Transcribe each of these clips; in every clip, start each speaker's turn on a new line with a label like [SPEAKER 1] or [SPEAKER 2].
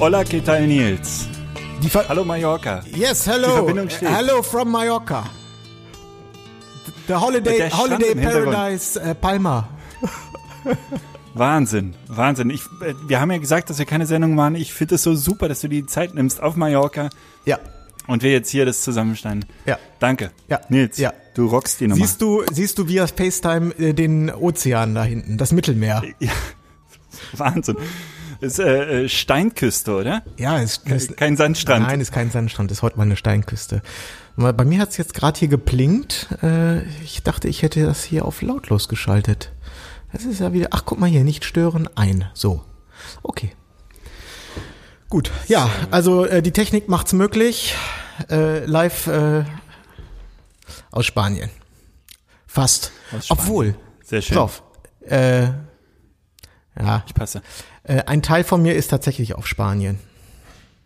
[SPEAKER 1] Hola, ¿qué tal, Nils? Hallo, Mallorca.
[SPEAKER 2] yes, hello.
[SPEAKER 1] Steht.
[SPEAKER 2] Hello from Mallorca. The Holiday, Holiday. Paradise äh, Palma.
[SPEAKER 1] Wahnsinn, Wahnsinn. Ich, äh, wir haben ja gesagt, dass wir keine Sendung machen. Ich finde es so super, dass du die Zeit nimmst auf Mallorca
[SPEAKER 2] Ja.
[SPEAKER 1] und wir jetzt hier das zusammenschneiden.
[SPEAKER 2] Ja.
[SPEAKER 1] Danke.
[SPEAKER 2] Ja.
[SPEAKER 1] Nils,
[SPEAKER 2] Ja.
[SPEAKER 1] du rockst die Nummer.
[SPEAKER 2] Siehst du, siehst du via FaceTime äh, den Ozean da hinten, das Mittelmeer?
[SPEAKER 1] Ja. Wahnsinn. Ist äh, äh, Steinküste, oder?
[SPEAKER 2] Ja, ist, ist
[SPEAKER 1] Kein Sandstrand.
[SPEAKER 2] Nein, ist kein Sandstrand, ist heute mal eine Steinküste. Bei mir hat's jetzt gerade hier geblinkt. Äh, ich dachte, ich hätte das hier auf lautlos geschaltet. Das ist ja wieder. Ach, guck mal hier, nicht stören, ein. So. Okay. Gut. Ja, also äh, die Technik macht's möglich. Äh, live äh, aus Spanien. Fast.
[SPEAKER 1] Aus Spanien.
[SPEAKER 2] Obwohl.
[SPEAKER 1] Sehr schön.
[SPEAKER 2] Pass auf. Äh, ja,
[SPEAKER 1] Ich passe.
[SPEAKER 2] Äh, ein Teil von mir ist tatsächlich auf Spanien.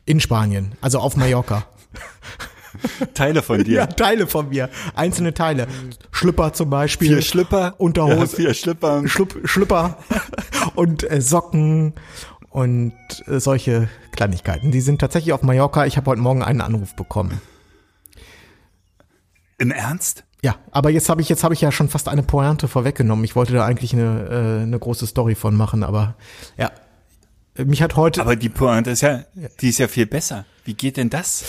[SPEAKER 2] In Spanien, also auf Mallorca.
[SPEAKER 1] Teile von dir.
[SPEAKER 2] Ja, Teile von mir. Einzelne Teile. Schlüpper zum Beispiel.
[SPEAKER 1] Vier Schlüpper. Ja,
[SPEAKER 2] Unterhose.
[SPEAKER 1] vier Schlüpper.
[SPEAKER 2] Schlupp, Schlüpper. und äh, Socken. Und äh, solche Kleinigkeiten. Die sind tatsächlich auf Mallorca. Ich habe heute Morgen einen Anruf bekommen.
[SPEAKER 1] Im Ernst?
[SPEAKER 2] Ja, aber jetzt habe ich jetzt habe ich ja schon fast eine Pointe vorweggenommen. Ich wollte da eigentlich eine, äh, eine große Story von machen, aber ja, mich hat heute
[SPEAKER 1] Aber die Pointe ist ja, die ist ja viel besser. Wie geht denn das?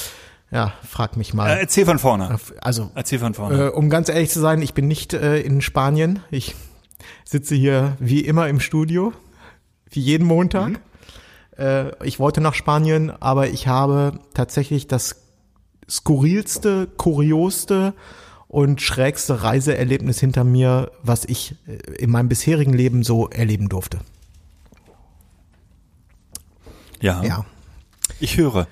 [SPEAKER 2] ja, frag mich
[SPEAKER 1] Äh,
[SPEAKER 2] mal.
[SPEAKER 1] erzähl von vorne.
[SPEAKER 2] Also
[SPEAKER 1] Erzähl von vorne.
[SPEAKER 2] Äh, um ganz ehrlich zu sein, ich bin nicht äh, in Spanien. Ich sitze hier wie immer im Studio, wie jeden Montag. Äh, ich wollte nach Spanien, aber ich habe tatsächlich das skurrilste, kuriosste und schrägste Reiseerlebnis hinter mir, was ich äh, in meinem bisherigen Leben so erleben durfte.
[SPEAKER 1] Ja.
[SPEAKER 2] Ja.
[SPEAKER 1] Ich höre.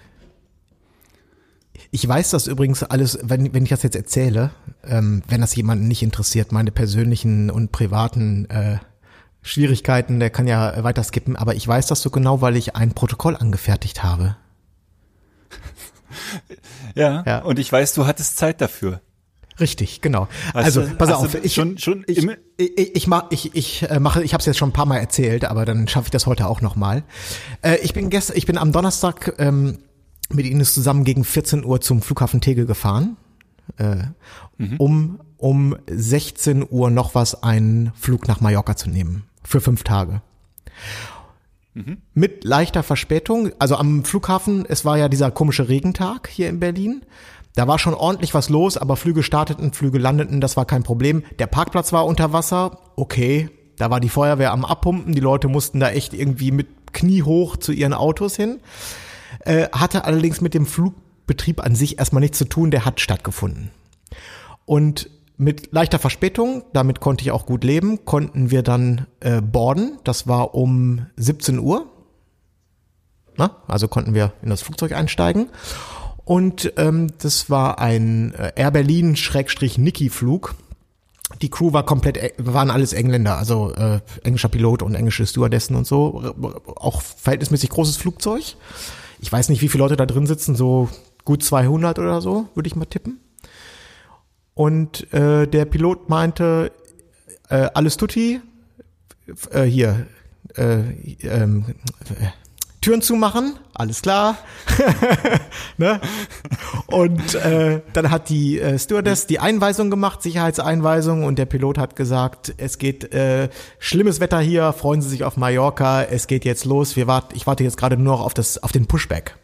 [SPEAKER 2] Ich weiß das übrigens alles, wenn, wenn ich das jetzt erzähle, ähm, wenn das jemanden nicht interessiert, meine persönlichen und privaten äh, Schwierigkeiten, der kann ja weiter skippen, aber ich weiß das so genau, weil ich ein Protokoll angefertigt habe.
[SPEAKER 1] Ja.
[SPEAKER 2] Ja.
[SPEAKER 1] Und ich weiß, du hattest Zeit dafür.
[SPEAKER 2] Richtig, genau.
[SPEAKER 1] Hast
[SPEAKER 2] also,
[SPEAKER 1] du-
[SPEAKER 2] pass auf, ich,
[SPEAKER 1] schon- schon
[SPEAKER 2] ich, ich, ich, ich, mach, ich, ich äh, mache, ich habe es jetzt schon ein paar Mal erzählt, aber dann schaffe ich das heute auch nochmal. Äh, ich bin gestern, ich bin am Donnerstag ähm, mit Ines zusammen gegen 14 Uhr zum Flughafen Tegel gefahren, äh,
[SPEAKER 1] Mhm.
[SPEAKER 2] um um 16 Uhr noch was einen Flug nach Mallorca zu nehmen für fünf Tage. Mit leichter Verspätung, also am Flughafen, es war ja dieser komische Regentag hier in Berlin. Da war schon ordentlich was los, aber Flüge starteten, Flüge landeten, das war kein Problem. Der Parkplatz war unter Wasser, okay. Da war die Feuerwehr am Abpumpen, die Leute mussten da echt irgendwie mit Knie hoch zu ihren Autos hin. Äh, hatte allerdings mit dem Flugbetrieb an sich erstmal nichts zu tun, der hat stattgefunden. Und mit leichter Verspätung, damit konnte ich auch gut leben, konnten wir dann äh, boarden. Das war um 17 Uhr. Na, also konnten wir in das Flugzeug einsteigen. Und ähm, das war ein äh, Air Berlin Schrägstrich Niki Flug. Die Crew war komplett, waren alles Engländer, also äh, englischer Pilot und englische Stewardessen und so. Auch verhältnismäßig großes Flugzeug. Ich weiß nicht, wie viele Leute da drin sitzen, so gut 200 oder so, würde ich mal tippen. Und äh, der Pilot meinte, äh, alles tutti, äh, hier, äh, ähm, äh, Türen zumachen, alles klar. ne? Und äh, dann hat die äh, Stewardess die Einweisung gemacht, Sicherheitseinweisung, und der Pilot hat gesagt, es geht äh, schlimmes Wetter hier, freuen Sie sich auf Mallorca, es geht jetzt los. Wir wart, ich warte jetzt gerade nur noch auf das, auf den Pushback.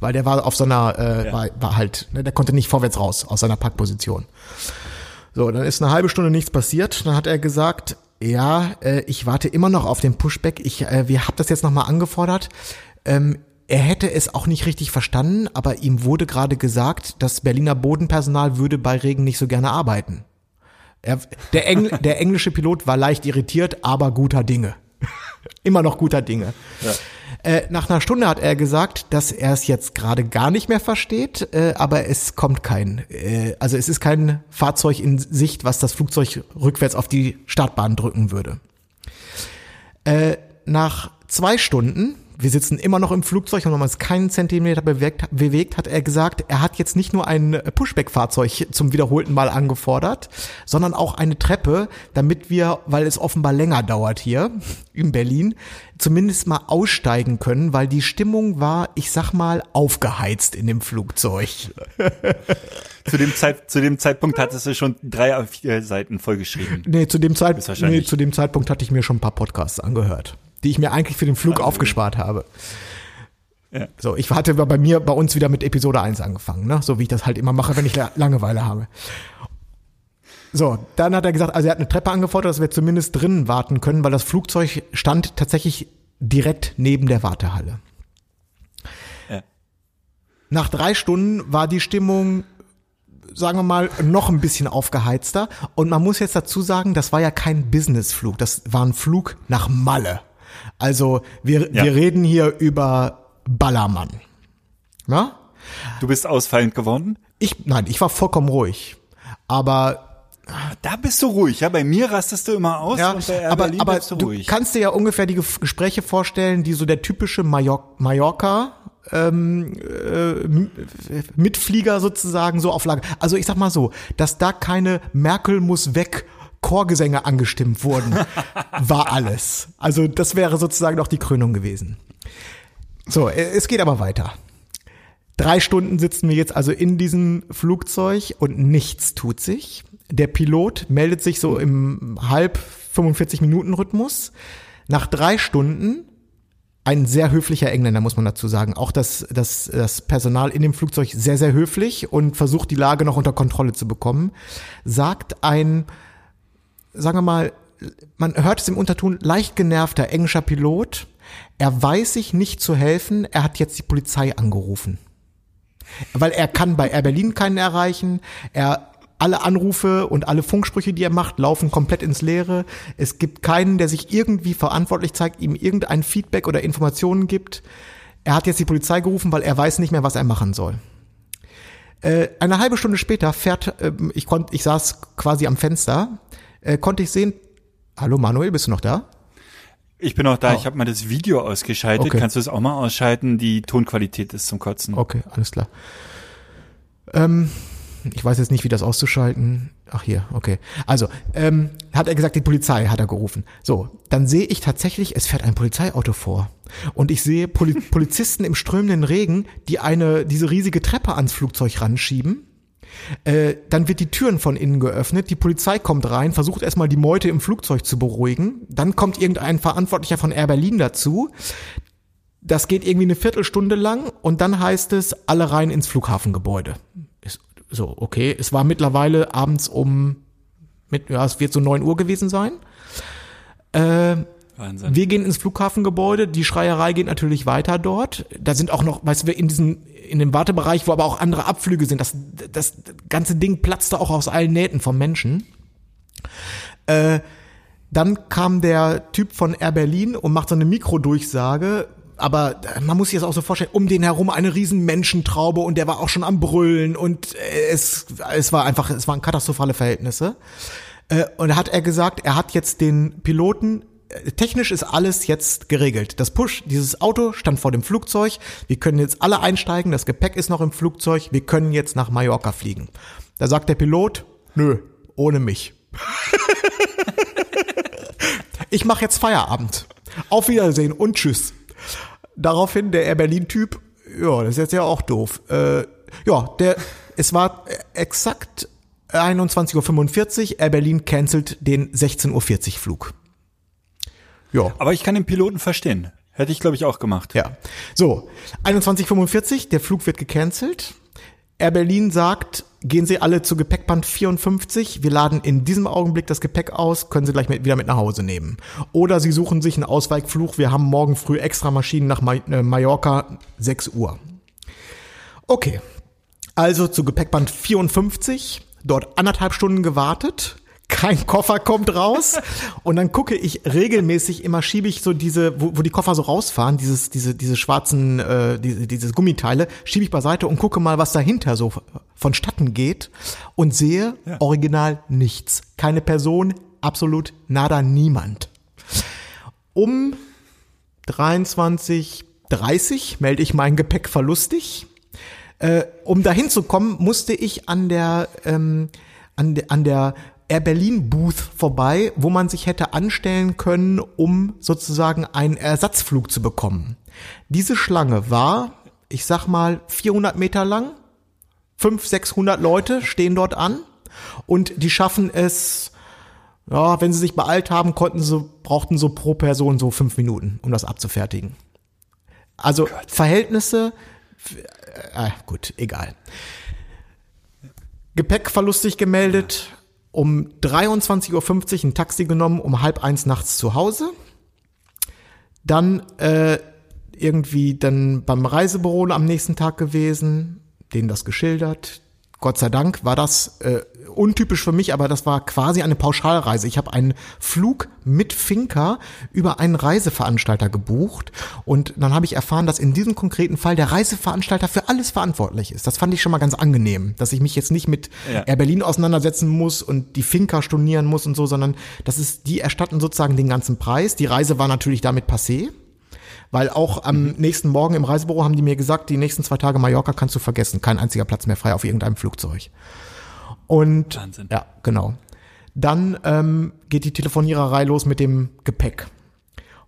[SPEAKER 2] Weil der war auf so einer, äh,
[SPEAKER 1] Ja.
[SPEAKER 2] war, war halt, ne, der konnte nicht vorwärts raus aus seiner Packposition. So, dann ist eine halbe Stunde nichts passiert. Dann hat er gesagt, ja, äh, ich warte immer noch auf den Pushback. Ich, äh, wir haben das jetzt nochmal angefordert. Ähm, er hätte es auch nicht richtig verstanden, aber ihm wurde gerade gesagt, das Berliner Bodenpersonal würde bei Regen nicht so gerne arbeiten. Er, der, Engl, der englische Pilot war leicht irritiert, aber guter Dinge. Immer noch guter Dinge. Ja. Äh, nach einer Stunde hat er gesagt, dass er es jetzt gerade gar nicht mehr versteht, äh, aber es kommt kein, äh, also es ist kein Fahrzeug in Sicht, was das Flugzeug rückwärts auf die Startbahn drücken würde. Äh, nach zwei Stunden wir sitzen immer noch im Flugzeug und haben uns keinen Zentimeter bewegt, bewegt, hat er gesagt, er hat jetzt nicht nur ein Pushback-Fahrzeug zum wiederholten Mal angefordert, sondern auch eine Treppe, damit wir, weil es offenbar länger dauert hier in Berlin, zumindest mal aussteigen können, weil die Stimmung war, ich sag mal, aufgeheizt in dem Flugzeug.
[SPEAKER 1] zu, dem Zeit, zu dem Zeitpunkt hattest du schon drei vier Seiten vollgeschrieben.
[SPEAKER 2] Nee, zu dem, Zeit, nee, zu dem Zeitpunkt hatte ich mir schon ein paar Podcasts angehört die ich mir eigentlich für den Flug aufgespart habe. Ja. So, ich hatte bei mir, bei uns wieder mit Episode 1 angefangen, ne? So wie ich das halt immer mache, wenn ich Langeweile habe. So, dann hat er gesagt, also er hat eine Treppe angefordert, dass wir zumindest drinnen warten können, weil das Flugzeug stand tatsächlich direkt neben der Wartehalle. Ja. Nach drei Stunden war die Stimmung, sagen wir mal, noch ein bisschen aufgeheizter. Und man muss jetzt dazu sagen, das war ja kein Businessflug, das war ein Flug nach Malle. Also wir, ja. wir reden hier über Ballermann. Na?
[SPEAKER 1] Du bist ausfallend geworden?
[SPEAKER 2] Ich, nein, ich war vollkommen ruhig. Aber
[SPEAKER 1] da bist du ruhig, ja. Bei mir rastest du immer aus
[SPEAKER 2] ja, und bei Air aber, Berlin aber bist du, du ruhig. kannst dir ja ungefähr die Gespräche vorstellen, die so der typische Major Mallorca ähm, äh, Mitflieger sozusagen so auf Lage. Also ich sag mal so, dass da keine Merkel muss weg Chorgesänge angestimmt wurden, war alles. Also das wäre sozusagen noch die Krönung gewesen. So, äh, es geht aber weiter. Drei Stunden sitzen wir jetzt also in diesem Flugzeug und nichts tut sich. Der Pilot meldet sich so im halb 45 Minuten Rhythmus. Nach drei Stunden ein sehr höflicher Engländer, muss man dazu sagen. Auch das, das, das Personal in dem Flugzeug sehr, sehr höflich und versucht die Lage noch unter Kontrolle zu bekommen, sagt ein sagen wir mal, man hört es im Unterton, leicht genervter englischer Pilot. Er weiß sich nicht zu helfen. Er hat jetzt die Polizei angerufen. Weil er kann bei Air Berlin keinen erreichen. Er, alle Anrufe und alle Funksprüche, die er macht, laufen komplett ins Leere. Es gibt keinen, der sich irgendwie verantwortlich zeigt, ihm irgendein Feedback oder Informationen gibt. Er hat jetzt die Polizei gerufen, weil er weiß nicht mehr, was er machen soll. Äh, eine halbe Stunde später fährt, äh, ich konnte, ich saß quasi am Fenster, äh, konnte ich sehen, hallo Manuel, bist du noch da?
[SPEAKER 1] Ich bin noch da, oh. ich habe mal das Video ausgeschaltet. Okay. Kannst du es auch mal ausschalten? Die Tonqualität ist zum Kotzen.
[SPEAKER 2] Okay, alles klar. Ähm, ich weiß jetzt nicht, wie das auszuschalten. Ach hier, okay. Also, ähm, hat er gesagt, die Polizei hat er gerufen. So, dann sehe ich tatsächlich, es fährt ein Polizeiauto vor. Und ich sehe Poli Polizisten im strömenden Regen, die eine, diese riesige Treppe ans Flugzeug ranschieben äh, dann wird die Türen von innen geöffnet, die Polizei kommt rein, versucht erstmal die Meute im Flugzeug zu beruhigen, dann kommt irgendein Verantwortlicher von Air Berlin dazu. Das geht irgendwie eine Viertelstunde lang und dann heißt es, alle rein ins Flughafengebäude. Ist so, okay. Es war mittlerweile abends um, mit, ja, es wird so neun Uhr gewesen sein. Äh, Wahnsinn. Wir gehen ins Flughafengebäude, die Schreierei geht natürlich weiter dort. Da sind auch noch, weißt du, in diesem in dem Wartebereich, wo aber auch andere Abflüge sind. Das, das ganze Ding platzte auch aus allen Nähten vom Menschen. Äh, dann kam der Typ von Air Berlin und macht so eine Mikrodurchsage. Aber man muss sich das auch so vorstellen, um den herum eine riesen Menschentraube und der war auch schon am Brüllen und es, es war einfach, es waren katastrophale Verhältnisse. Äh, und da hat er gesagt, er hat jetzt den Piloten technisch ist alles jetzt geregelt. Das Push, dieses Auto stand vor dem Flugzeug. Wir können jetzt alle einsteigen. Das Gepäck ist noch im Flugzeug. Wir können jetzt nach Mallorca fliegen. Da sagt der Pilot, nö, ohne mich. ich mache jetzt Feierabend. Auf Wiedersehen und tschüss. Daraufhin der Air Berlin-Typ, ja, das ist jetzt ja auch doof. Äh, ja, der, es war exakt 21.45 Uhr, Air Berlin cancelt den 16.40 Uhr Flug.
[SPEAKER 1] Ja. Aber ich kann den Piloten verstehen. Hätte ich, glaube ich, auch gemacht.
[SPEAKER 2] Ja. So, 21.45, der Flug wird gecancelt. Air Berlin sagt, gehen Sie alle zu Gepäckband 54. Wir laden in diesem Augenblick das Gepäck aus, können Sie gleich mit, wieder mit nach Hause nehmen. Oder Sie suchen sich einen Ausweichfluch. Wir haben morgen früh extra Maschinen nach äh, Mallorca, 6 Uhr. Okay, also zu Gepäckband 54, dort anderthalb Stunden gewartet kein Koffer kommt raus. Und dann gucke ich regelmäßig immer schiebe ich so diese wo, wo die Koffer so rausfahren dieses diese diese schwarzen äh, diese, diese Gummiteile schiebe ich beiseite und gucke mal was dahinter so vonstatten geht und sehe ja. original nichts. Keine Person absolut nada niemand. Um 23:30 melde ich mein Gepäck verlustig. Äh, um dahin zu kommen musste ich an der ähm, an, de, an der Air Berlin Booth vorbei, wo man sich hätte anstellen können, um sozusagen einen Ersatzflug zu bekommen. Diese Schlange war, ich sag mal, 400 Meter lang. 500, 600 Leute stehen dort an und die schaffen es, ja, wenn sie sich beeilt haben, konnten sie, brauchten so pro Person so fünf Minuten, um das abzufertigen. Also Gott. Verhältnisse, äh, gut, egal. Gepäck verlustig gemeldet, um 23.50 Uhr ein Taxi genommen, um halb eins nachts zu Hause. Dann äh, irgendwie dann beim Reisebüro am nächsten Tag gewesen, denen das geschildert. Gott sei Dank war das äh, untypisch für mich, aber das war quasi eine Pauschalreise. Ich habe einen Flug mit Finca über einen Reiseveranstalter gebucht und dann habe ich erfahren, dass in diesem konkreten Fall der Reiseveranstalter für alles verantwortlich ist. Das fand ich schon mal ganz angenehm, dass ich mich jetzt nicht mit ja. Air Berlin auseinandersetzen muss und die Finca stornieren muss und so, sondern das ist, die erstatten sozusagen den ganzen Preis. Die Reise war natürlich damit passé. Weil auch am mhm. nächsten Morgen im Reisebüro haben die mir gesagt, die nächsten zwei Tage Mallorca kannst du vergessen. Kein einziger Platz mehr frei auf irgendeinem Flugzeug. Und Wahnsinn. ja, genau. Dann ähm, geht die Telefoniererei los mit dem Gepäck.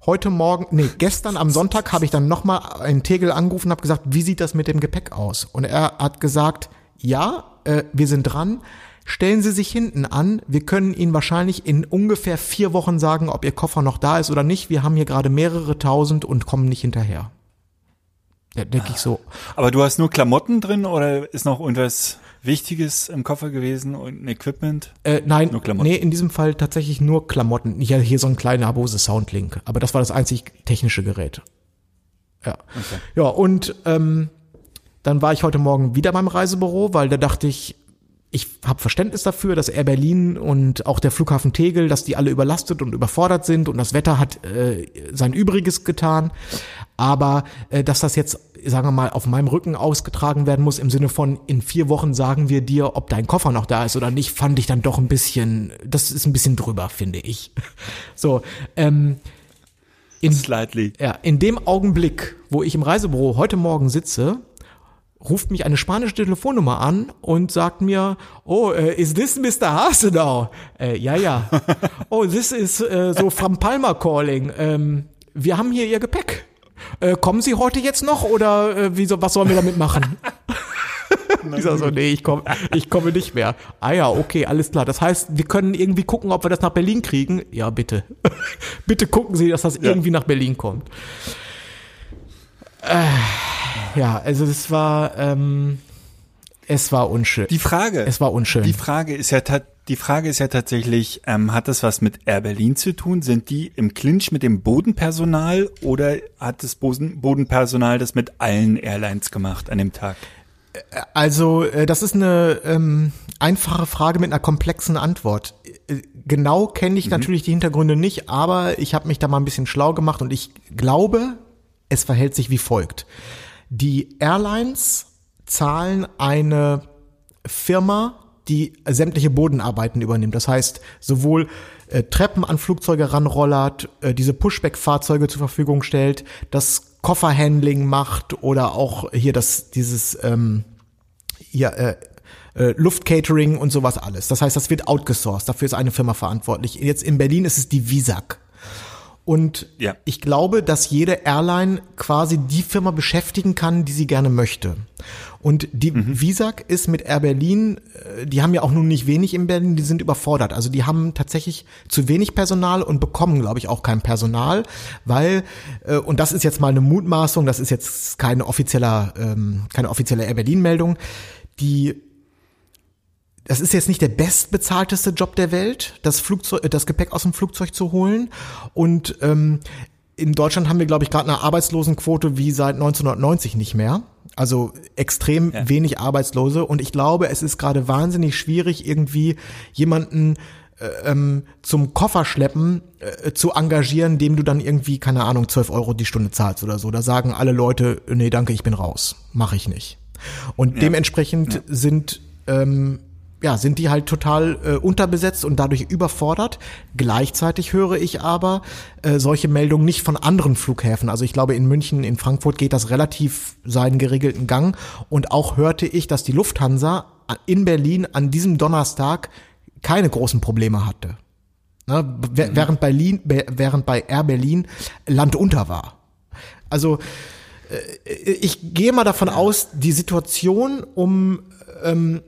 [SPEAKER 2] Heute Morgen, nee, gestern am Sonntag habe ich dann nochmal einen Tegel angerufen und habe gesagt, wie sieht das mit dem Gepäck aus? Und er hat gesagt, ja, äh, wir sind dran. Stellen Sie sich hinten an. Wir können Ihnen wahrscheinlich in ungefähr vier Wochen sagen, ob Ihr Koffer noch da ist oder nicht. Wir haben hier gerade mehrere tausend und kommen nicht hinterher. Da denke ich so.
[SPEAKER 1] Aber du hast nur Klamotten drin oder ist noch irgendwas Wichtiges im Koffer gewesen und ein Equipment?
[SPEAKER 2] Äh, nein, nur Klamotten. nee, in diesem Fall tatsächlich nur Klamotten. Ich hatte hier so ein kleiner Bose Soundlink, aber das war das einzig technische Gerät. Ja. Okay. Ja, und ähm, dann war ich heute Morgen wieder beim Reisebüro, weil da dachte ich, ich habe Verständnis dafür, dass Air Berlin und auch der Flughafen Tegel, dass die alle überlastet und überfordert sind und das Wetter hat äh, sein Übriges getan. Aber äh, dass das jetzt, sagen wir mal, auf meinem Rücken ausgetragen werden muss, im Sinne von in vier Wochen sagen wir dir, ob dein Koffer noch da ist oder nicht, fand ich dann doch ein bisschen, das ist ein bisschen drüber, finde ich. So, ähm, in,
[SPEAKER 1] Slightly.
[SPEAKER 2] Ja, in dem Augenblick, wo ich im Reisebüro heute Morgen sitze, ruft mich eine spanische Telefonnummer an und sagt mir, oh, uh, is this Mr. Hasenau? Äh, ja, ja. oh, this is uh, so from Palmer calling. Ähm, wir haben hier Ihr Gepäck. Äh, kommen Sie heute jetzt noch oder äh, wieso, was sollen wir damit machen? ich sag so, nee, ich komme ich komme nicht mehr. Ah ja, okay, alles klar. Das heißt, wir können irgendwie gucken, ob wir das nach Berlin kriegen. Ja, bitte. bitte gucken Sie, dass das ja. irgendwie nach Berlin kommt. Äh, ja, also es war, ähm, es war unschön.
[SPEAKER 1] Die Frage.
[SPEAKER 2] Es war unschön.
[SPEAKER 1] Die Frage ist ja, die Frage ist ja tatsächlich, ähm, hat das was mit Air Berlin zu tun? Sind die im Clinch mit dem Bodenpersonal oder hat das Bodenpersonal das mit allen Airlines gemacht an dem Tag?
[SPEAKER 2] Also, äh, das ist eine ähm, einfache Frage mit einer komplexen Antwort. Äh, genau kenne ich mhm. natürlich die Hintergründe nicht, aber ich habe mich da mal ein bisschen schlau gemacht und ich glaube, es verhält sich wie folgt. Die Airlines zahlen eine Firma, die sämtliche Bodenarbeiten übernimmt. Das heißt, sowohl äh, Treppen an Flugzeuge ranrollert, äh, diese Pushback-Fahrzeuge zur Verfügung stellt, das Kofferhandling macht oder auch hier das dieses ähm, hier, äh, äh, Luftcatering und sowas alles. Das heißt, das wird outgesourced. Dafür ist eine Firma verantwortlich. Jetzt in Berlin ist es die Visac. Und ja. ich glaube, dass jede Airline quasi die Firma beschäftigen kann, die sie gerne möchte. Und die mhm. Visac ist mit Air Berlin, äh, die haben ja auch nun nicht wenig in Berlin, die sind überfordert. Also die haben tatsächlich zu wenig Personal und bekommen, glaube ich, auch kein Personal, weil, äh, und das ist jetzt mal eine Mutmaßung, das ist jetzt keine offizieller, ähm, keine offizielle Air Berlin-Meldung, die das ist jetzt nicht der bestbezahlteste Job der Welt, das Flugzeug, das Gepäck aus dem Flugzeug zu holen. Und ähm, in Deutschland haben wir, glaube ich, gerade eine Arbeitslosenquote wie seit 1990 nicht mehr. Also extrem ja. wenig Arbeitslose. Und ich glaube, es ist gerade wahnsinnig schwierig, irgendwie jemanden äh, ähm, zum Kofferschleppen äh, zu engagieren, dem du dann irgendwie, keine Ahnung, 12 Euro die Stunde zahlst oder so. Da sagen alle Leute, nee, danke, ich bin raus. Mache ich nicht. Und ja. dementsprechend ja. sind ähm, ja, sind die halt total äh, unterbesetzt und dadurch überfordert. Gleichzeitig höre ich aber äh, solche Meldungen nicht von anderen Flughäfen. Also ich glaube, in München, in Frankfurt geht das relativ seinen geregelten Gang. Und auch hörte ich, dass die Lufthansa in Berlin an diesem Donnerstag keine großen Probleme hatte. Ne? Mhm. Während, Berlin, während bei Air Berlin Land unter war. Also äh, ich gehe mal davon aus, die Situation um ähm,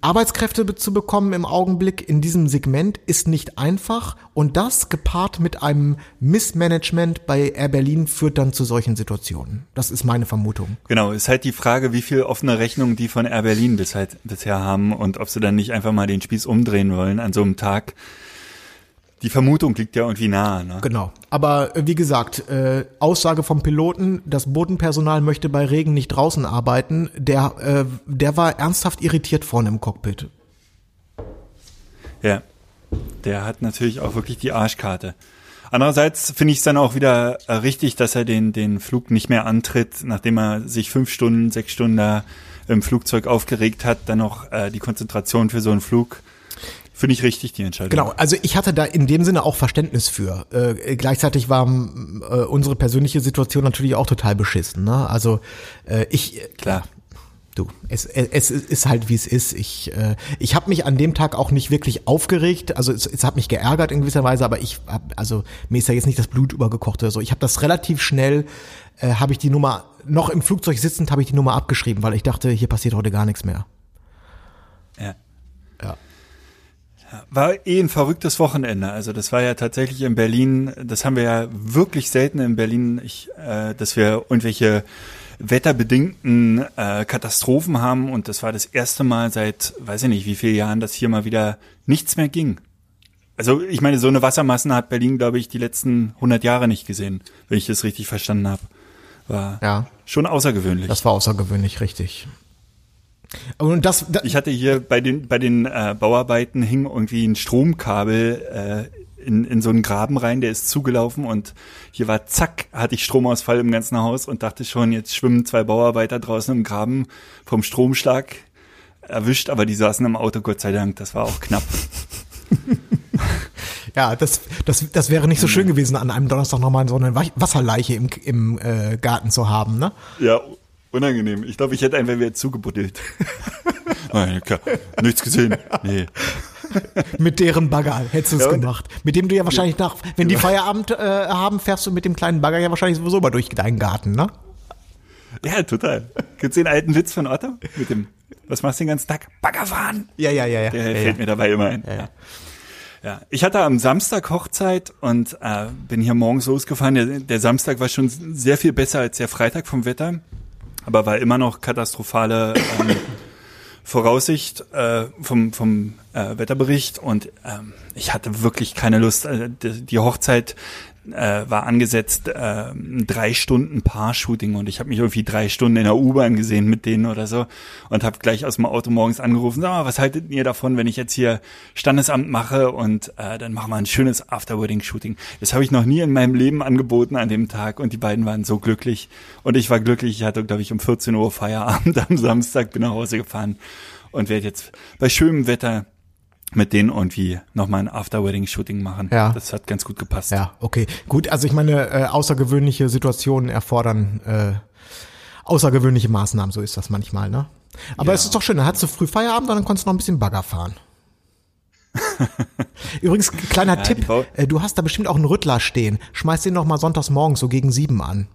[SPEAKER 2] Arbeitskräfte zu bekommen im Augenblick in diesem Segment ist nicht einfach und das gepaart mit einem Missmanagement bei Air Berlin führt dann zu solchen Situationen. Das ist meine Vermutung.
[SPEAKER 1] Genau, ist halt die Frage, wie viel offene Rechnungen die von Air Berlin bis halt, bisher haben und ob sie dann nicht einfach mal den Spieß umdrehen wollen an so einem Tag, die Vermutung liegt ja irgendwie nahe. Ne?
[SPEAKER 2] Genau. Aber äh, wie gesagt, äh, Aussage vom Piloten, das Bodenpersonal möchte bei Regen nicht draußen arbeiten, der, äh, der war ernsthaft irritiert vorne im Cockpit.
[SPEAKER 1] Ja, der hat natürlich auch wirklich die Arschkarte. Andererseits finde ich es dann auch wieder äh, richtig, dass er den, den Flug nicht mehr antritt, nachdem er sich fünf Stunden, sechs Stunden da im Flugzeug aufgeregt hat, dann noch äh, die Konzentration für so einen Flug Finde ich richtig, die Entscheidung.
[SPEAKER 2] Genau, also ich hatte da in dem Sinne auch Verständnis für. Äh, gleichzeitig war äh, unsere persönliche Situation natürlich auch total beschissen. Ne? Also äh, ich...
[SPEAKER 1] Klar.
[SPEAKER 2] Du, es, es, es ist halt wie es ist. Ich, äh, ich habe mich an dem Tag auch nicht wirklich aufgeregt. Also es, es hat mich geärgert in gewisser Weise, aber ich hab, also mir ist ja jetzt nicht das Blut übergekocht oder so. Ich habe das relativ schnell, äh, habe ich die Nummer noch im Flugzeug sitzend, habe ich die Nummer abgeschrieben, weil ich dachte, hier passiert heute gar nichts mehr.
[SPEAKER 1] Ja. Ja. War eh ein verrücktes Wochenende. Also das war ja tatsächlich in Berlin, das haben wir ja wirklich selten in Berlin, ich, äh, dass wir irgendwelche wetterbedingten äh, Katastrophen haben und das war das erste Mal seit, weiß ich nicht, wie viele Jahren, dass hier mal wieder nichts mehr ging. Also ich meine, so eine Wassermassen hat Berlin, glaube ich, die letzten 100 Jahre nicht gesehen, wenn ich das richtig verstanden habe. War ja. schon außergewöhnlich.
[SPEAKER 2] Das war außergewöhnlich, richtig. Und das,
[SPEAKER 1] das ich hatte hier bei den bei den äh, Bauarbeiten hing irgendwie ein Stromkabel äh, in, in so einen Graben rein, der ist zugelaufen und hier war zack, hatte ich Stromausfall im ganzen Haus und dachte schon, jetzt schwimmen zwei Bauarbeiter draußen im Graben vom Stromschlag erwischt, aber die saßen im Auto, Gott sei Dank, das war auch knapp.
[SPEAKER 2] ja, das, das, das wäre nicht so schön gewesen, an einem Donnerstag nochmal so eine Wasserleiche im, im äh, Garten zu haben, ne?
[SPEAKER 1] Ja, Unangenehm. Ich glaube, ich hätte einfach wieder zugebuddelt. Nein, klar. Nichts gesehen. Nee.
[SPEAKER 2] mit deren Bagger hättest du es ja, gemacht. Mit dem du ja wahrscheinlich nach, wenn die Feierabend äh, haben, fährst du mit dem kleinen Bagger ja wahrscheinlich sowieso mal durch deinen Garten, ne?
[SPEAKER 1] Ja, total. Du den alten Witz von Otto? Mit dem, was machst du den ganzen Tag? Bagger fahren.
[SPEAKER 2] Ja, ja, ja, ja.
[SPEAKER 1] Der
[SPEAKER 2] ja,
[SPEAKER 1] fällt
[SPEAKER 2] ja.
[SPEAKER 1] mir dabei immer ein. Ja, ja. Ja, ich hatte am Samstag Hochzeit und äh, bin hier morgens losgefahren. Der, der Samstag war schon sehr viel besser als der Freitag vom Wetter aber war immer noch katastrophale ähm, Voraussicht äh, vom, vom äh, Wetterbericht und ähm, ich hatte wirklich keine Lust. Äh, die Hochzeit äh, war angesetzt äh, drei Stunden Paar-Shooting und ich habe mich irgendwie drei Stunden in der U-Bahn gesehen mit denen oder so und habe gleich aus dem Auto morgens angerufen, sag mal, was haltet ihr davon, wenn ich jetzt hier Standesamt mache und äh, dann machen wir ein schönes After-Wedding-Shooting. Das habe ich noch nie in meinem Leben angeboten an dem Tag und die beiden waren so glücklich und ich war glücklich. Ich hatte, glaube ich, um 14 Uhr Feierabend am Samstag, bin nach Hause gefahren und werde jetzt bei schönem Wetter mit denen irgendwie nochmal ein After-Wedding-Shooting machen. Ja. Das hat ganz gut gepasst.
[SPEAKER 2] Ja, okay. Gut, also ich meine, äh, außergewöhnliche Situationen erfordern äh, außergewöhnliche Maßnahmen, so ist das manchmal, ne? Aber ja. es ist doch schön, dann hattest du früh Feierabend und dann konntest du noch ein bisschen Bagger fahren. Übrigens, kleiner ja, Tipp, äh, du hast da bestimmt auch einen Rüttler stehen. Schmeiß den noch mal sonntags morgens so gegen sieben an.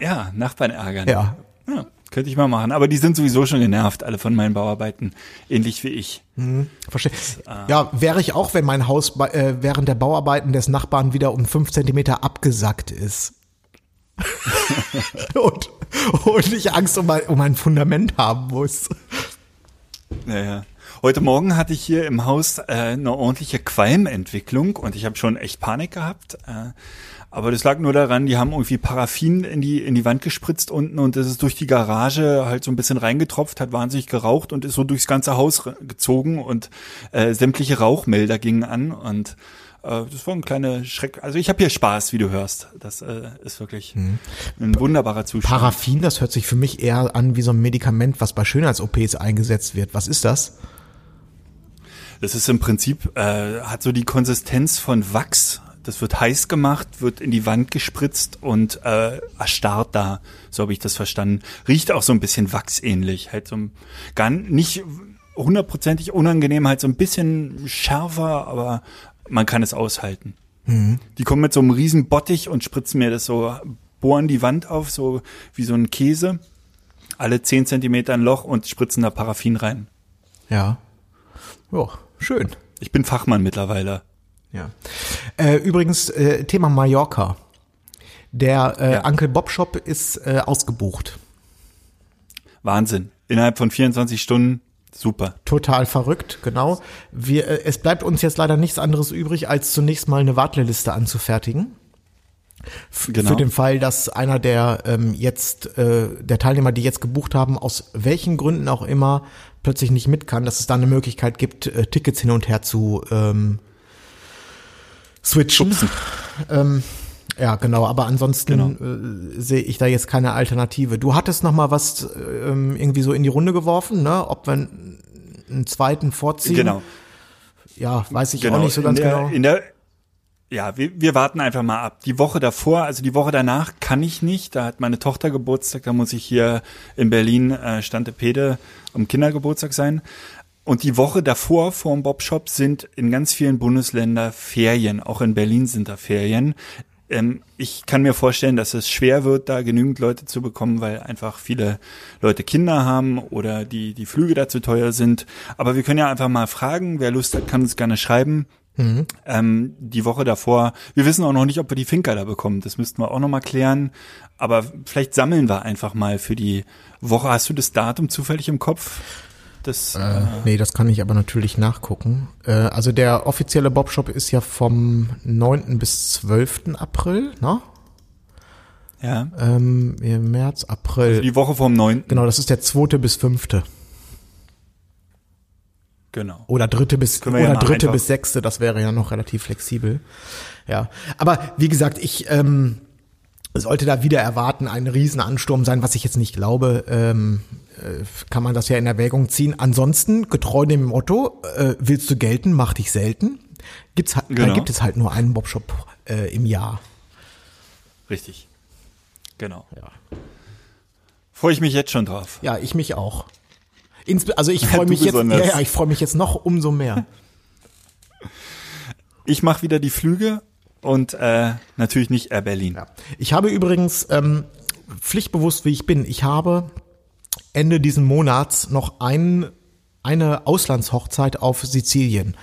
[SPEAKER 1] Ja, Nachbarn ärgern.
[SPEAKER 2] Ja.
[SPEAKER 1] ja. Könnte ich mal machen. Aber die sind sowieso schon genervt, alle von meinen Bauarbeiten. Ähnlich wie ich.
[SPEAKER 2] Mhm, verstehe. Äh, ja, wäre ich auch, wenn mein Haus äh, während der Bauarbeiten des Nachbarn wieder um fünf Zentimeter abgesackt ist. und, und ich Angst um mein, um mein Fundament haben muss.
[SPEAKER 1] Ja, ja. Heute Morgen hatte ich hier im Haus äh, eine ordentliche Qualmentwicklung und ich habe schon echt Panik gehabt. Äh, aber das lag nur daran, die haben irgendwie Paraffin in die, in die Wand gespritzt unten und das ist durch die Garage halt so ein bisschen reingetropft, hat wahnsinnig geraucht und ist so durchs ganze Haus gezogen und äh, sämtliche Rauchmelder gingen an und äh, das war ein kleiner Schreck. Also ich habe hier Spaß, wie du hörst. Das äh, ist wirklich mhm. ein wunderbarer Zustand.
[SPEAKER 2] Paraffin, das hört sich für mich eher an wie so ein Medikament, was bei Schönheits-OPs eingesetzt wird. Was ist das?
[SPEAKER 1] Das ist im Prinzip, äh, hat so die Konsistenz von Wachs. Das wird heiß gemacht, wird in die Wand gespritzt und äh, erstarrt da. So habe ich das verstanden. Riecht auch so ein bisschen wachsähnlich. Halt so ein, gar nicht hundertprozentig unangenehm, halt so ein bisschen schärfer, aber man kann es aushalten. Mhm. Die kommen mit so einem riesen Bottich und spritzen mir das so, bohren die Wand auf, so wie so ein Käse. Alle zehn Zentimeter ein Loch und spritzen da Paraffin rein.
[SPEAKER 2] Ja. Ja, schön.
[SPEAKER 1] Ich bin Fachmann mittlerweile.
[SPEAKER 2] Ja. Äh, übrigens, äh, Thema Mallorca. Der äh, ja. Uncle Bob Shop ist äh, ausgebucht.
[SPEAKER 1] Wahnsinn. Innerhalb von 24 Stunden Super.
[SPEAKER 2] Total verrückt, genau. Wir, äh, es bleibt uns jetzt leider nichts anderes übrig, als zunächst mal eine Warteliste anzufertigen. Genau. Für den Fall, dass einer der ähm, jetzt äh, der Teilnehmer, die jetzt gebucht haben, aus welchen Gründen auch immer plötzlich nicht mit kann, dass es da eine Möglichkeit gibt, äh, Tickets hin und her zu ähm, switchen. Ähm, ja, genau, aber ansonsten genau. äh, sehe ich da jetzt keine Alternative. Du hattest noch mal was ähm, irgendwie so in die Runde geworfen, ne? Ob wir einen zweiten vorziehen.
[SPEAKER 1] Genau.
[SPEAKER 2] Ja, weiß ich genau. auch nicht so ganz
[SPEAKER 1] in der,
[SPEAKER 2] genau.
[SPEAKER 1] In der ja, wir, wir warten einfach mal ab. Die Woche davor, also die Woche danach kann ich nicht. Da hat meine Tochter Geburtstag, da muss ich hier in Berlin äh, Stantepede am Kindergeburtstag sein. Und die Woche davor vor dem Bobshop sind in ganz vielen Bundesländern Ferien. Auch in Berlin sind da Ferien. Ähm, ich kann mir vorstellen, dass es schwer wird, da genügend Leute zu bekommen, weil einfach viele Leute Kinder haben oder die, die Flüge dazu teuer sind. Aber wir können ja einfach mal fragen. Wer Lust hat, kann uns gerne schreiben. Mhm. Ähm, die Woche davor, wir wissen auch noch nicht, ob wir die Finker da bekommen. Das müssten wir auch noch mal klären. Aber vielleicht sammeln wir einfach mal für die Woche. Hast du das Datum zufällig im Kopf?
[SPEAKER 2] Das, äh, äh, nee, das kann ich aber natürlich nachgucken. Äh, also der offizielle Bobshop ist ja vom 9. bis 12. April, ne?
[SPEAKER 1] Ja.
[SPEAKER 2] Ähm, März, April. Also
[SPEAKER 1] die Woche vom 9.
[SPEAKER 2] Genau, das ist der 2. bis 5.
[SPEAKER 1] Genau.
[SPEAKER 2] Oder dritte bis oder ja dritte bis sechste, das wäre ja noch relativ flexibel. Ja, aber wie gesagt, ich ähm, sollte da wieder erwarten, ein Riesenansturm sein, was ich jetzt nicht glaube. Ähm, äh, kann man das ja in Erwägung ziehen. Ansonsten, getreu dem Motto, äh, willst du gelten, mach dich selten, gibt's genau. da gibt es halt nur einen Bobshop äh, im Jahr.
[SPEAKER 1] Richtig. Genau. Ja. Freue ich mich jetzt schon drauf.
[SPEAKER 2] Ja, ich mich auch. Insbe also ich freue mich jetzt, ja, ja, ich freue mich jetzt noch umso mehr.
[SPEAKER 1] Ich mache wieder die Flüge und äh, natürlich nicht Air Berlin. Ja.
[SPEAKER 2] Ich habe übrigens ähm, pflichtbewusst, wie ich bin, ich habe Ende diesen Monats noch ein, eine Auslandshochzeit auf Sizilien.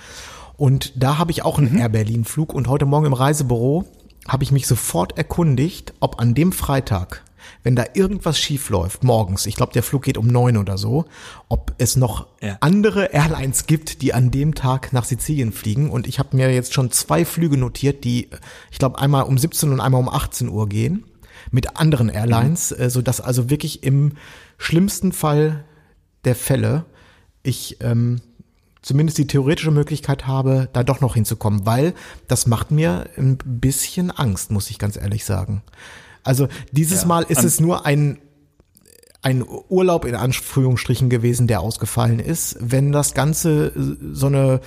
[SPEAKER 2] Und da habe ich auch einen mhm. Air Berlin Flug und heute Morgen im Reisebüro habe ich mich sofort erkundigt, ob an dem Freitag, wenn da irgendwas schief läuft, morgens, ich glaube, der Flug geht um neun oder so, ob es noch ja. andere Airlines gibt, die an dem Tag nach Sizilien fliegen. Und ich habe mir jetzt schon zwei Flüge notiert, die, ich glaube, einmal um 17 und einmal um 18 Uhr gehen mit anderen Airlines, mhm. äh, so dass also wirklich im schlimmsten Fall der Fälle ich ähm, zumindest die theoretische Möglichkeit habe, da doch noch hinzukommen, weil das macht mir ein bisschen Angst, muss ich ganz ehrlich sagen. Also dieses ja, Mal ist es nur ein ein Urlaub in Anführungsstrichen gewesen, der ausgefallen ist. Wenn das Ganze so eine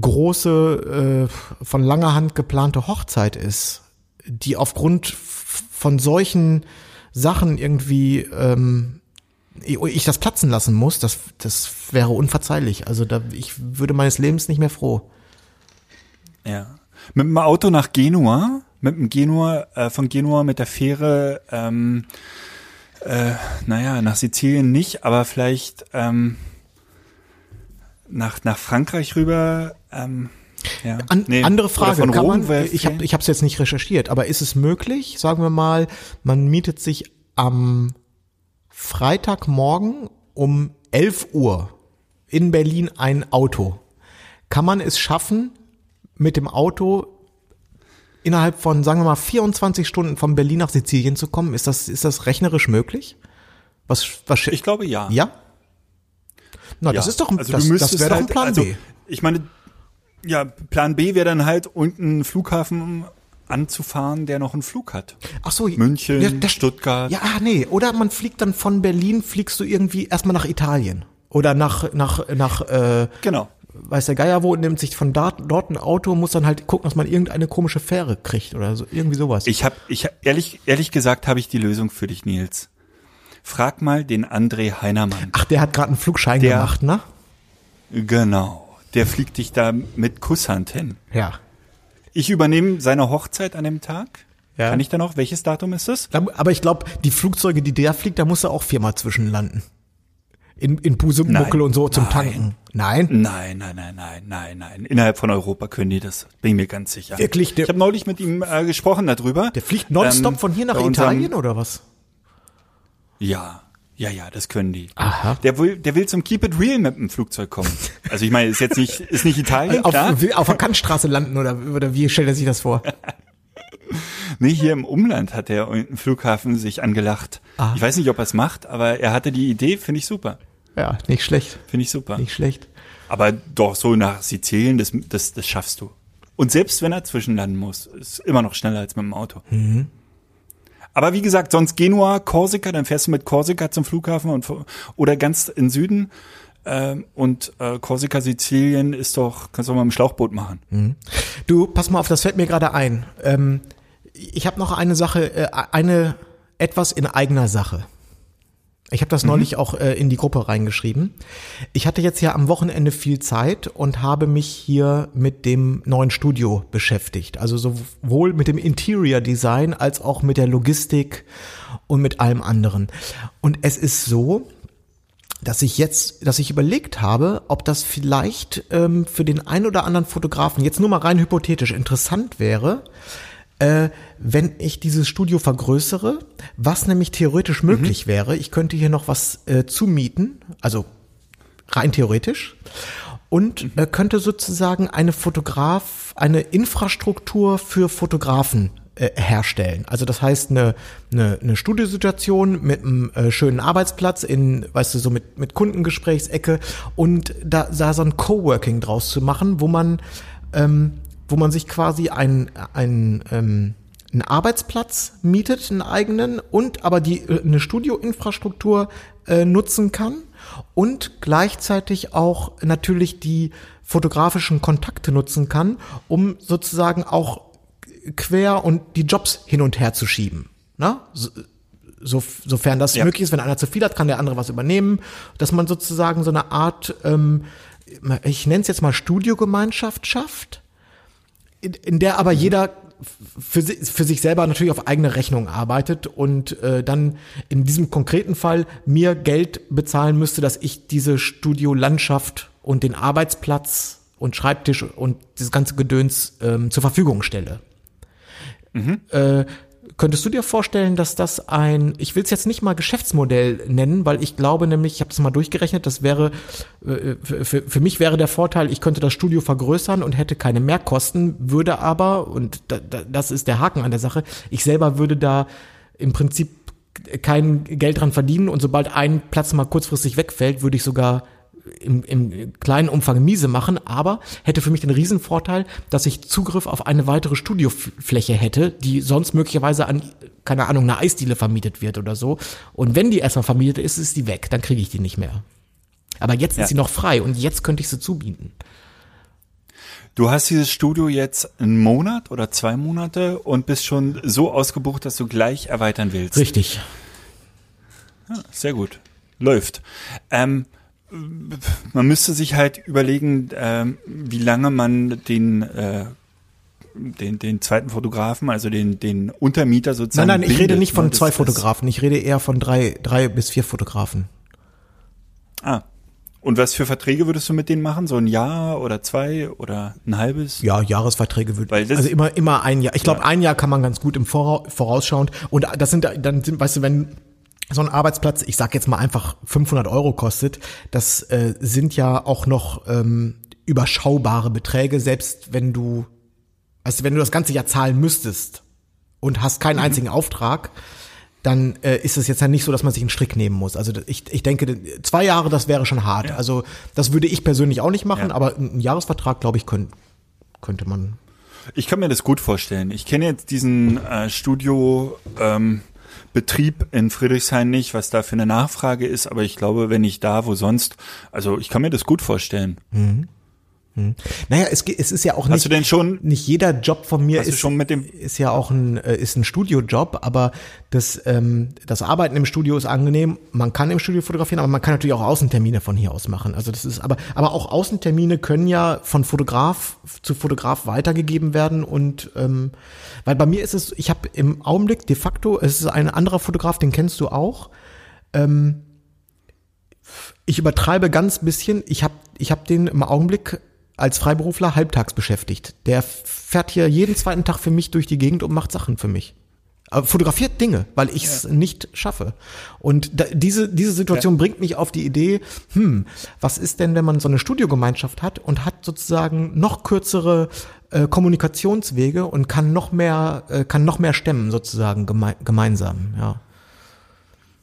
[SPEAKER 2] große, äh, von langer Hand geplante Hochzeit ist, die aufgrund von solchen Sachen irgendwie ähm, ich das platzen lassen muss, das, das wäre unverzeihlich. Also da, ich würde meines Lebens nicht mehr froh.
[SPEAKER 1] Ja. Mit dem Auto nach Genua, mit dem Genua, äh, von Genua mit der Fähre, ähm, äh, naja, nach Sizilien nicht, aber vielleicht ähm, nach, nach Frankreich rüber. Ähm,
[SPEAKER 2] ja. An, nee, andere Frage, kann Rom, man, ich habe ich es jetzt nicht recherchiert, aber ist es möglich, sagen wir mal, man mietet sich am Freitagmorgen um 11 Uhr in Berlin ein Auto. Kann man es schaffen, mit dem Auto innerhalb von, sagen wir mal, 24 Stunden von Berlin nach Sizilien zu kommen? Ist das, ist das rechnerisch möglich? Was, was,
[SPEAKER 1] Ich glaube ja.
[SPEAKER 2] ja? Na, das
[SPEAKER 1] Ja.
[SPEAKER 2] ist doch ein,
[SPEAKER 1] also
[SPEAKER 2] das, das wäre doch ein
[SPEAKER 1] halt,
[SPEAKER 2] Plan
[SPEAKER 1] also,
[SPEAKER 2] B.
[SPEAKER 1] Ich meine, ja, Plan B wäre dann halt unten Flughafen anzufahren, der noch einen Flug hat.
[SPEAKER 2] Ach so,
[SPEAKER 1] München,
[SPEAKER 2] ja, das-
[SPEAKER 1] Stuttgart.
[SPEAKER 2] Ja, ah, nee. Oder man fliegt dann von Berlin, fliegst du irgendwie erstmal nach Italien. Oder nach, nach, nach, äh,
[SPEAKER 1] Genau.
[SPEAKER 2] weiß der Geier wo, nimmt sich von dort, dort ein Auto, muss dann halt gucken, dass man irgendeine komische Fähre kriegt oder so, irgendwie sowas.
[SPEAKER 1] Ich habe, ich hab- ehrlich, ehrlich gesagt, habe ich die Lösung für dich, Nils. Frag mal den André Heinermann.
[SPEAKER 2] Ach, der hat gerade einen Flugschein
[SPEAKER 1] Der-
[SPEAKER 2] gemacht, ne?
[SPEAKER 1] Genau. Der fliegt dich da mit Kusshand hin.
[SPEAKER 2] Ja.
[SPEAKER 1] Ich übernehme seine Hochzeit an dem Tag.
[SPEAKER 2] Ja.
[SPEAKER 1] Kann ich da noch? Welches Datum ist es?
[SPEAKER 2] Aber ich glaube, die Flugzeuge, die der fliegt, da muss er auch viermal zwischenlanden. In, in Busemuckel
[SPEAKER 1] Nein.
[SPEAKER 2] und so zum
[SPEAKER 1] Nein.
[SPEAKER 2] Tanken. Nein?
[SPEAKER 1] Nein, nein, nein, nein, nein, nein. Innerhalb von Europa können die das. Bin ich mir ganz sicher.
[SPEAKER 2] Wirklich? Der-
[SPEAKER 1] ich habe neulich mit ihm äh, gesprochen darüber.
[SPEAKER 2] Der fliegt nonstop
[SPEAKER 1] Ähm,
[SPEAKER 2] von hier nach
[SPEAKER 1] bei unserem-
[SPEAKER 2] Italien oder was?
[SPEAKER 1] Ja, ja, ja, das können die.
[SPEAKER 2] Aha.
[SPEAKER 1] Der will, der will zum Keep It Real mit dem Flugzeug kommen. Also ich meine, ist jetzt nicht, ist nicht Italien,
[SPEAKER 2] Auf,
[SPEAKER 1] klar.
[SPEAKER 2] auf der Kantstraße landen oder, oder wie stellt er sich das vor?
[SPEAKER 1] Nee, hier im Umland hat der einen Flughafen sich angelacht.
[SPEAKER 2] Ah.
[SPEAKER 1] Ich weiß nicht, ob er es macht, aber er hatte die Idee, finde ich super.
[SPEAKER 2] Ja, nicht schlecht.
[SPEAKER 1] Finde ich super.
[SPEAKER 2] Nicht schlecht.
[SPEAKER 1] Aber doch so nach Sizilien, das, das, das schaffst du. Und selbst wenn er zwischenlanden muss, ist immer noch schneller als mit dem Auto.
[SPEAKER 2] Mhm.
[SPEAKER 1] Aber wie gesagt, sonst Genua, Korsika, dann fährst du mit Korsika zum Flughafen und oder ganz in Süden. Ähm, und äh, Korsika, Sizilien ist doch, kannst du auch mal dem Schlauchboot machen.
[SPEAKER 2] Mhm. Du, pass mal auf, das fällt mir gerade ein. Ähm, ich habe noch eine Sache, äh, eine etwas in eigener Sache. Ich habe das neulich auch äh, in die Gruppe reingeschrieben. Ich hatte jetzt ja am Wochenende viel Zeit und habe mich hier mit dem neuen Studio beschäftigt. Also sowohl mit dem Interior Design als auch mit der Logistik und mit allem anderen. Und es ist so, dass ich jetzt, dass ich überlegt habe, ob das vielleicht ähm, für den ein oder anderen Fotografen jetzt nur mal rein hypothetisch interessant wäre, äh, wenn ich dieses Studio vergrößere, was nämlich theoretisch möglich wäre. Ich könnte hier noch was äh, zumieten, also rein theoretisch, und äh, könnte sozusagen eine Fotograf, eine Infrastruktur für Fotografen äh, herstellen. Also das heißt eine, eine, eine Studiosituation mit einem äh, schönen Arbeitsplatz in, weißt du, so mit, mit Kundengesprächsecke und da, da so ein Coworking draus zu machen, wo man, ähm, wo man sich quasi ein, ein, ähm, einen Arbeitsplatz mietet, einen eigenen und aber die äh, eine Studioinfrastruktur äh, nutzen kann und gleichzeitig auch natürlich die fotografischen Kontakte nutzen kann, um sozusagen auch quer und die Jobs hin und her zu schieben. Na? So, so, sofern das
[SPEAKER 1] Ja.
[SPEAKER 2] möglich ist, wenn einer zu viel hat, kann der andere was übernehmen, dass man sozusagen so eine Art, ähm, ich nenne es jetzt mal Studiogemeinschaft schafft, in, in der aber jeder für, für sich selber natürlich auf eigene Rechnung arbeitet und äh, dann in diesem konkreten Fall mir Geld bezahlen müsste, dass ich diese Studiolandschaft und den Arbeitsplatz und Schreibtisch und dieses ganze Gedöns ähm, zur Verfügung stelle. Äh, könntest du dir vorstellen, dass das ein, ich will es jetzt nicht mal Geschäftsmodell nennen, weil ich glaube nämlich, ich habe das mal durchgerechnet, das wäre, äh, für, für, mich wäre der Vorteil, ich könnte das Studio vergrößern und hätte keine Mehrkosten, würde aber, und da, da, das ist der Haken an der Sache, ich selber würde da im Prinzip kein Geld dran verdienen und sobald ein Platz mal kurzfristig wegfällt, würde ich sogar im, im kleinen Umfang miese machen, aber hätte für mich den Riesenvorteil, dass ich Zugriff auf eine weitere Studiofläche hätte, die sonst möglicherweise an, keine Ahnung, eine Eisdiele vermietet wird oder so. Und wenn die erstmal vermietet ist, ist die weg, dann kriege ich die nicht mehr. Aber jetzt
[SPEAKER 1] Ja.
[SPEAKER 2] ist sie noch frei und jetzt könnte ich sie zubieten.
[SPEAKER 1] Du hast dieses Studio jetzt einen Monat oder zwei Monate und bist schon so ausgebucht, dass du gleich erweitern willst.
[SPEAKER 2] Richtig.
[SPEAKER 1] Sehr gut. Läuft. Ähm, man müsste sich halt überlegen, ähm, wie lange man den, äh, den, den zweiten Fotografen, also den, den Untermieter sozusagen.
[SPEAKER 2] Nein, nein, ich rede
[SPEAKER 1] bindet,
[SPEAKER 2] nicht von zwei Fotografen, ich rede eher von drei, drei bis vier Fotografen.
[SPEAKER 1] Ah. Und was für Verträge würdest du mit denen machen? So ein Jahr oder zwei oder ein halbes?
[SPEAKER 2] Ja, Jahresverträge würde
[SPEAKER 1] das-
[SPEAKER 2] also immer immer ein Jahr. Ich glaube,
[SPEAKER 1] Ja.
[SPEAKER 2] ein Jahr kann man ganz gut im Vorau- vorausschauend und das sind dann sind weißt du, wenn so ein Arbeitsplatz, ich sag jetzt mal einfach 500 Euro kostet, das äh, sind ja auch noch ähm, überschaubare Beträge, selbst wenn du, also wenn du das ganze Jahr zahlen müsstest und hast keinen einzigen Auftrag, dann äh, ist es jetzt ja nicht so, dass man sich einen Strick nehmen muss. Also ich, ich denke, zwei Jahre, das wäre schon hart. Also das würde ich persönlich auch nicht machen,
[SPEAKER 1] Ja.
[SPEAKER 2] aber einen Jahresvertrag, glaube ich, könnt, könnte man.
[SPEAKER 1] Ich kann mir das gut vorstellen. Ich kenne jetzt diesen äh, Studio ähm, Betrieb in Friedrichshain nicht, was da für eine Nachfrage ist, aber ich glaube, wenn nicht da, wo sonst, also ich kann mir das gut vorstellen.
[SPEAKER 2] Naja, es, es ist ja auch nicht.
[SPEAKER 1] Hast denn schon,
[SPEAKER 2] nicht jeder Job von mir ist,
[SPEAKER 1] schon mit dem,
[SPEAKER 2] ist ja auch ein, äh, ist ein Studiojob, aber das, ähm, das Arbeiten im Studio ist angenehm. Man kann im Studio fotografieren, aber man kann natürlich auch Außentermine von hier aus machen. Also das ist, aber, aber auch Außentermine können ja von Fotograf zu Fotograf weitergegeben werden und, ähm, weil bei mir ist es, ich habe im Augenblick de facto, es ist ein anderer Fotograf, den kennst du auch. Ähm, ich übertreibe ganz bisschen. Ich habe ich hab den im Augenblick als Freiberufler halbtags beschäftigt. Der fährt hier jeden zweiten Tag für mich durch die Gegend und macht Sachen für mich. Aber fotografiert Dinge, weil ich es nicht schaffe. Und da, diese, diese Situation bringt mich auf die Idee, hm, was ist denn, wenn man so eine Studiogemeinschaft hat und hat sozusagen noch kürzere äh, Kommunikationswege und kann noch mehr, äh, kann noch mehr stemmen sozusagen geme gemeinsam, ja.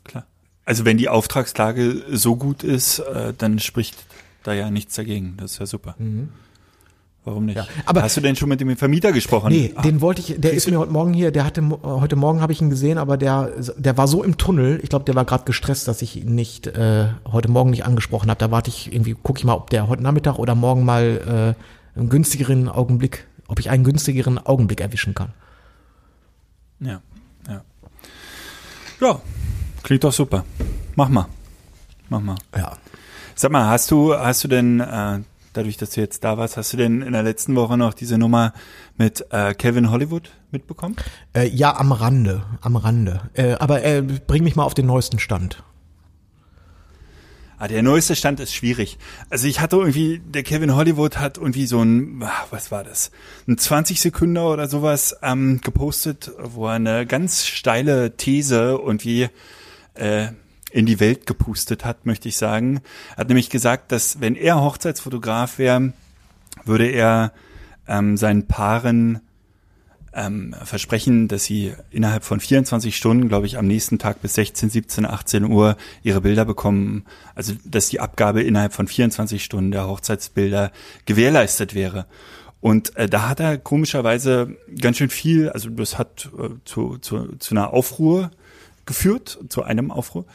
[SPEAKER 1] klar. Also wenn die Auftragslage so gut ist, äh, dann spricht da ja nichts dagegen. Das ist ja super. Warum nicht?
[SPEAKER 2] Mhm. Ja, aber-
[SPEAKER 1] Hast du denn schon mit dem Vermieter gesprochen?
[SPEAKER 2] Nee,
[SPEAKER 1] Ah,
[SPEAKER 2] den wollte ich, der ist mir heute Morgen hier, der hatte, heute Morgen habe ich ihn gesehen, aber der, der war so im Tunnel, ich glaube, der war gerade gestresst, dass ich ihn nicht, äh, heute Morgen nicht angesprochen habe. Da warte ich irgendwie, gucke ich mal, ob der heute Nachmittag oder morgen mal äh, einen günstigeren Augenblick, ob ich einen günstigeren Augenblick erwischen kann.
[SPEAKER 1] Ja, ja. Ja, klingt doch super. Mach mal. Mach mal.
[SPEAKER 2] Ja.
[SPEAKER 1] Sag mal, hast du, hast du denn, äh, dadurch, dass du jetzt da warst, hast du denn in der letzten Woche noch diese Nummer mit äh, Kevin Hollywood mitbekommen?
[SPEAKER 2] Äh, ja, am Rande, am Rande. Äh, aber äh, bring mich mal auf den neuesten Stand.
[SPEAKER 1] Ah, der neueste Stand ist schwierig. Also ich hatte irgendwie, der Kevin Hollywood hat irgendwie so ein, ah, was war das, ein 20 Sekunden oder sowas ähm, gepostet, wo er eine ganz steile These irgendwie äh, in die Welt gepustet hat, möchte ich sagen. Er hat nämlich gesagt, dass wenn er Hochzeitsfotograf wäre, würde er ähm, seinen Paaren ähm, versprechen, dass sie innerhalb von 24 Stunden, glaube ich, am nächsten Tag bis 16, 17, 18 Uhr ihre Bilder bekommen. Also, dass die Abgabe innerhalb von 24 Stunden der Hochzeitsbilder gewährleistet wäre. Und äh, da hat er komischerweise ganz schön viel, also das hat äh, zu, zu, zu einer Aufruhr geführt, zu einem Aufruhr.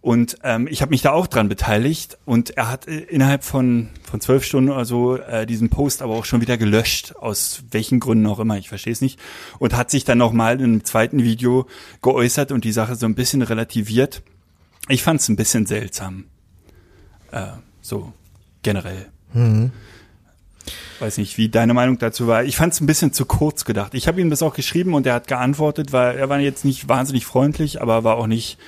[SPEAKER 1] Und ähm, ich habe mich da auch dran beteiligt und er hat äh, innerhalb von von zwölf Stunden oder so äh, diesen Post aber auch schon wieder gelöscht, aus welchen Gründen auch immer, ich verstehe es nicht. Und hat sich dann nochmal in einem zweiten Video geäußert und die Sache so ein bisschen relativiert. Ich fand es ein bisschen seltsam. Äh, so generell. Weiß nicht, wie deine Meinung dazu war. Ich fand es ein bisschen zu kurz gedacht. Ich habe ihm das auch geschrieben und er hat geantwortet, weil er war jetzt nicht wahnsinnig freundlich, aber war auch nicht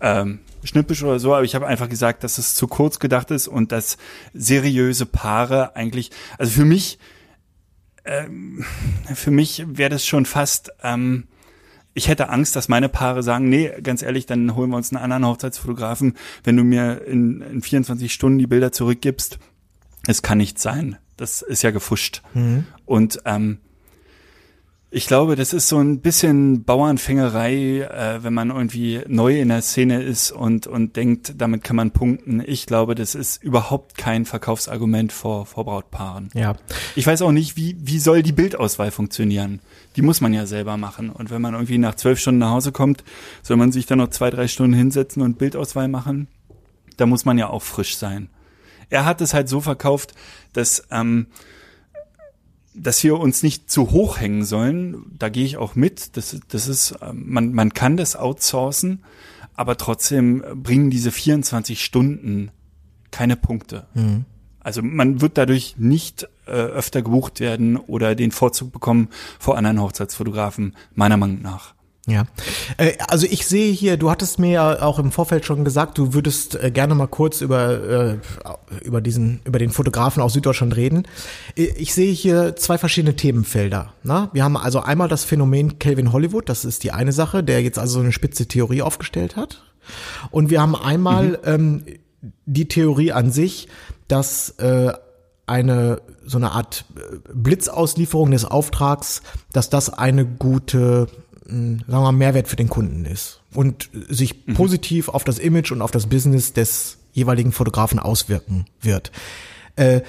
[SPEAKER 1] ähm, schnippisch oder so. Aber ich habe einfach gesagt, dass es zu kurz gedacht ist und dass seriöse Paare eigentlich, also für mich, ähm, für mich wäre das schon fast, ähm, ich hätte Angst, dass meine Paare sagen, nee, ganz ehrlich, dann holen wir uns einen anderen Hochzeitsfotografen, wenn du mir in, in 24 Stunden die Bilder zurückgibst. Es kann nicht sein. Das ist ja gefuscht. Und ähm, ich glaube, das ist so ein bisschen Bauernfängerei, äh, wenn man irgendwie neu in der Szene ist und, und denkt, damit kann man punkten. Ich glaube, das ist überhaupt kein Verkaufsargument vor, vor Brautpaaren.
[SPEAKER 2] Ja.
[SPEAKER 1] Ich weiß auch nicht, wie, wie soll die Bildauswahl funktionieren? Die muss man ja selber machen. Und wenn man irgendwie nach zwölf Stunden nach Hause kommt, soll man sich dann noch zwei, drei Stunden hinsetzen und Bildauswahl machen? Da muss man ja auch frisch sein. Er hat es halt so verkauft, dass, ähm, dass wir uns nicht zu hoch hängen sollen. Da gehe ich auch mit. Das, das ist, ähm, man, man kann das outsourcen, aber trotzdem bringen diese 24 Stunden keine Punkte. Also man wird dadurch nicht äh, öfter gebucht werden oder den Vorzug bekommen vor anderen Hochzeitsfotografen, meiner Meinung nach.
[SPEAKER 2] Ja, äh, also ich sehe hier, du hattest mir ja auch im Vorfeld schon gesagt, du würdest äh, gerne mal kurz über äh, über diesen über den Fotografen aus Süddeutschland reden. Ich sehe hier zwei verschiedene Themenfelder. Na? Wir haben also einmal das Phänomen Calvin Hollywood, das ist die eine Sache, der jetzt also so eine spitze Theorie aufgestellt hat. Und wir haben einmal ähm, die Theorie an sich, dass äh, eine so eine Art Blitzauslieferung des Auftrags, dass das eine gute, sagen wir mal, Mehrwert für den Kunden ist und sich positiv auf das Image und auf das Business des jeweiligen Fotografen auswirken wird. Äh,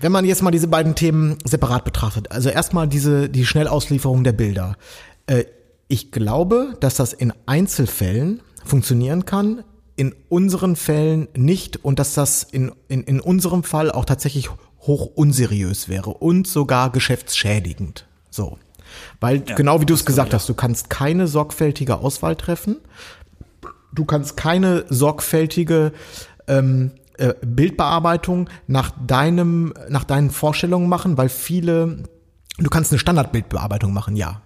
[SPEAKER 2] wenn man jetzt mal diese beiden Themen separat betrachtet, also erstmal diese die Schnellauslieferung der Bilder. Äh, ich glaube, dass das in Einzelfällen funktionieren kann, in unseren Fällen nicht und dass das in, in, in unserem Fall auch tatsächlich hoch unseriös wäre und sogar geschäftsschädigend. So. Weil
[SPEAKER 1] Ja,
[SPEAKER 2] genau wie du es gesagt hast, du kannst keine sorgfältige Auswahl treffen. Du kannst keine sorgfältige ähm, äh, Bildbearbeitung nach deinem, nach deinen Vorstellungen machen, weil viele, du kannst eine Standardbildbearbeitung machen, ja.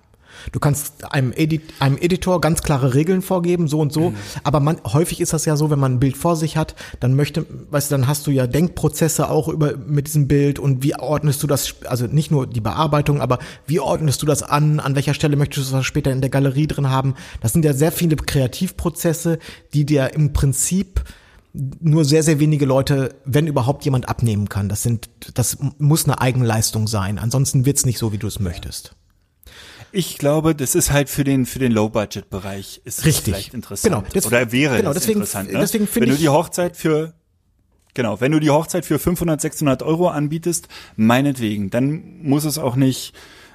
[SPEAKER 2] Du kannst einem, Edit, einem Editor ganz klare Regeln vorgeben, so und so. Aber man, häufig ist das ja so, wenn man ein Bild vor sich hat, dann möchte, weißt du, dann hast du ja Denkprozesse auch über, mit diesem Bild und wie ordnest du das, also nicht nur die Bearbeitung, aber wie ordnest du das an? An welcher Stelle möchtest du das später in der Galerie drin haben? Das sind ja sehr viele Kreativprozesse, die dir im Prinzip nur sehr, sehr wenige Leute, wenn überhaupt jemand abnehmen kann. Das sind, das muss eine Eigenleistung sein. Ansonsten wird's nicht so, wie du es möchtest.
[SPEAKER 1] Ich glaube, das ist halt für den für den Low-Budget-Bereich ist
[SPEAKER 2] Richtig.
[SPEAKER 1] vielleicht interessant.
[SPEAKER 2] Genau, das-
[SPEAKER 1] Oder wäre
[SPEAKER 2] genau,
[SPEAKER 1] es
[SPEAKER 2] deswegen-
[SPEAKER 1] interessant. Ne?
[SPEAKER 2] deswegen
[SPEAKER 1] wenn du die Hochzeit für genau, wenn du die Hochzeit für 500, 600 Euro anbietest, meinetwegen, dann muss es auch nicht,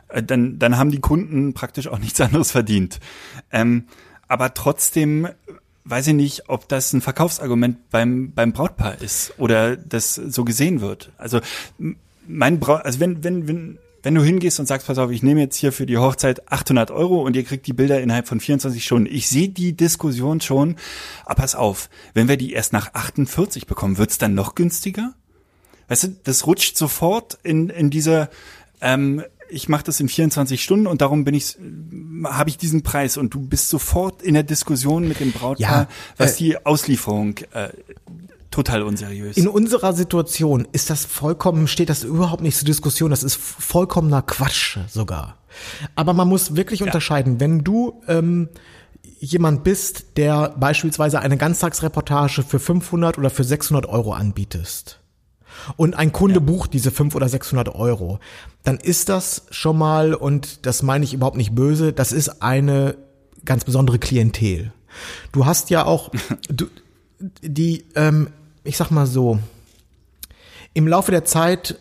[SPEAKER 1] äh, dann dann haben die Kunden praktisch auch nichts anderes verdient. Ähm, aber trotzdem weiß ich nicht, ob das ein Verkaufsargument beim beim Brautpaar ist oder das so gesehen wird. Also mein Braut, also wenn wenn wenn wenn du hingehst und sagst, pass auf, ich nehme jetzt hier für die Hochzeit 800 Euro und ihr kriegt die Bilder innerhalb von 24 Stunden. Ich sehe die Diskussion schon, aber pass auf, wenn wir die erst nach 48 bekommen, wird's dann noch günstiger? Weißt du, das rutscht sofort in, in dieser, ähm, ich mache das in 24 Stunden und darum bin ich, habe ich diesen Preis und du bist sofort in der Diskussion mit dem Brautpaar,
[SPEAKER 2] Ja,
[SPEAKER 1] was
[SPEAKER 2] äh,
[SPEAKER 1] die Auslieferung äh, total unseriös.
[SPEAKER 2] In unserer Situation ist das vollkommen, steht das überhaupt nicht zur Diskussion. Das ist vollkommener Quatsch sogar. Aber man muss wirklich unterscheiden, wenn du ähm, jemand bist, der beispielsweise eine Ganztagsreportage für 500 oder für 600 Euro anbietest und ein Kunde bucht diese 500 oder 600 Euro, dann ist das schon mal, und das meine ich überhaupt nicht böse, das ist eine ganz besondere Klientel. Du hast ja auch, du, die, ähm, ich sag mal so, im Laufe der Zeit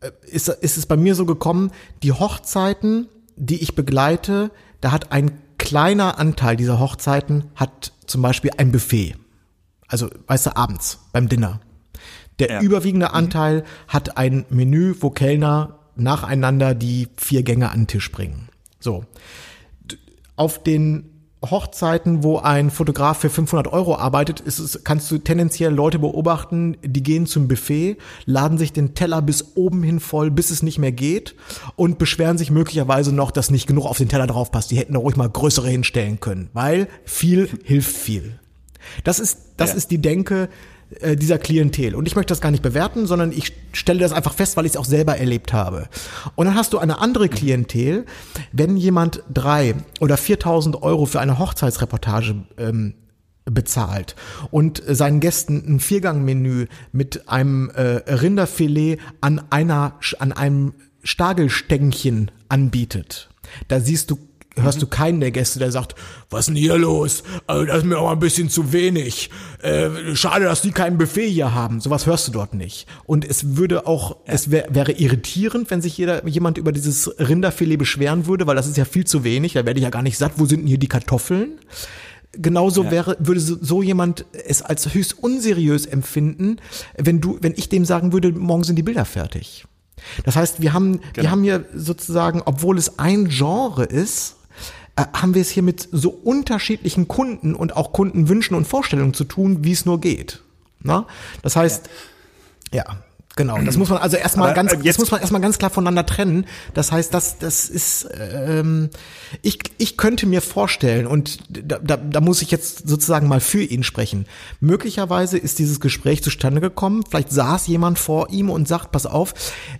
[SPEAKER 2] äh, ist, ist es bei mir so gekommen, die Hochzeiten, die ich begleite, da hat ein kleiner Anteil dieser Hochzeiten hat zum Beispiel ein Buffet. Also, weißt du, abends beim Dinner. Der
[SPEAKER 1] Ja.
[SPEAKER 2] überwiegende Anteil hat ein Menü, wo Kellner nacheinander die vier Gänge an den Tisch bringen. So. Auf den Hochzeiten, wo ein Fotograf für 500 Euro arbeitet, ist es, kannst du tendenziell Leute beobachten, die gehen zum Buffet, laden sich den Teller bis oben hin voll, bis es nicht mehr geht und beschweren sich möglicherweise noch, dass nicht genug auf den Teller drauf passt. Die hätten da ruhig mal größere hinstellen können, weil viel hilft viel. Das ist, das
[SPEAKER 1] Ja.
[SPEAKER 2] ist die Denke äh, dieser Klientel. Und ich möchte das gar nicht bewerten, sondern ich stelle das einfach fest, weil ich es auch selber erlebt habe. Und dann hast du eine andere Klientel, wenn jemand drei oder 4.000 Euro für eine Hochzeitsreportage ähm, bezahlt und seinen Gästen ein Viergangmenü mit einem äh, Rinderfilet an einer an einem Stagelstängchen anbietet. Da siehst du hörst du keinen der Gäste, der sagt, was ist denn hier los? Also, das ist mir auch ein bisschen zu wenig. Äh, schade, dass die kein Buffet hier haben. Sowas hörst du dort nicht. Und es würde auch, es wär, wäre irritierend, wenn sich jeder, jemand über dieses Rinderfilet beschweren würde, weil das ist ja viel zu wenig. Da werde ich ja gar nicht satt. Wo sind denn hier die Kartoffeln? Genauso wäre, würde so, jemand es als höchst unseriös empfinden, wenn du, wenn ich dem sagen würde, morgen sind die Bilder fertig. Das heißt, wir haben, wir
[SPEAKER 1] Genau.
[SPEAKER 2] haben hier sozusagen, obwohl es ein Genre ist, äh, haben wir es hier mit so unterschiedlichen Kunden und auch Kundenwünschen und Vorstellungen zu tun, wie es nur geht. Na? Das heißt, ja. Genau, das muss man also erstmal ganz,
[SPEAKER 1] äh,
[SPEAKER 2] das
[SPEAKER 1] jetzt-
[SPEAKER 2] muss man erstmal ganz klar voneinander trennen. Das heißt, das, das ist, ähm, ich, ich könnte mir vorstellen und da, da, da muss ich jetzt sozusagen mal für ihn sprechen. Möglicherweise ist dieses Gespräch zustande gekommen. Vielleicht saß jemand vor ihm und sagt: Pass auf,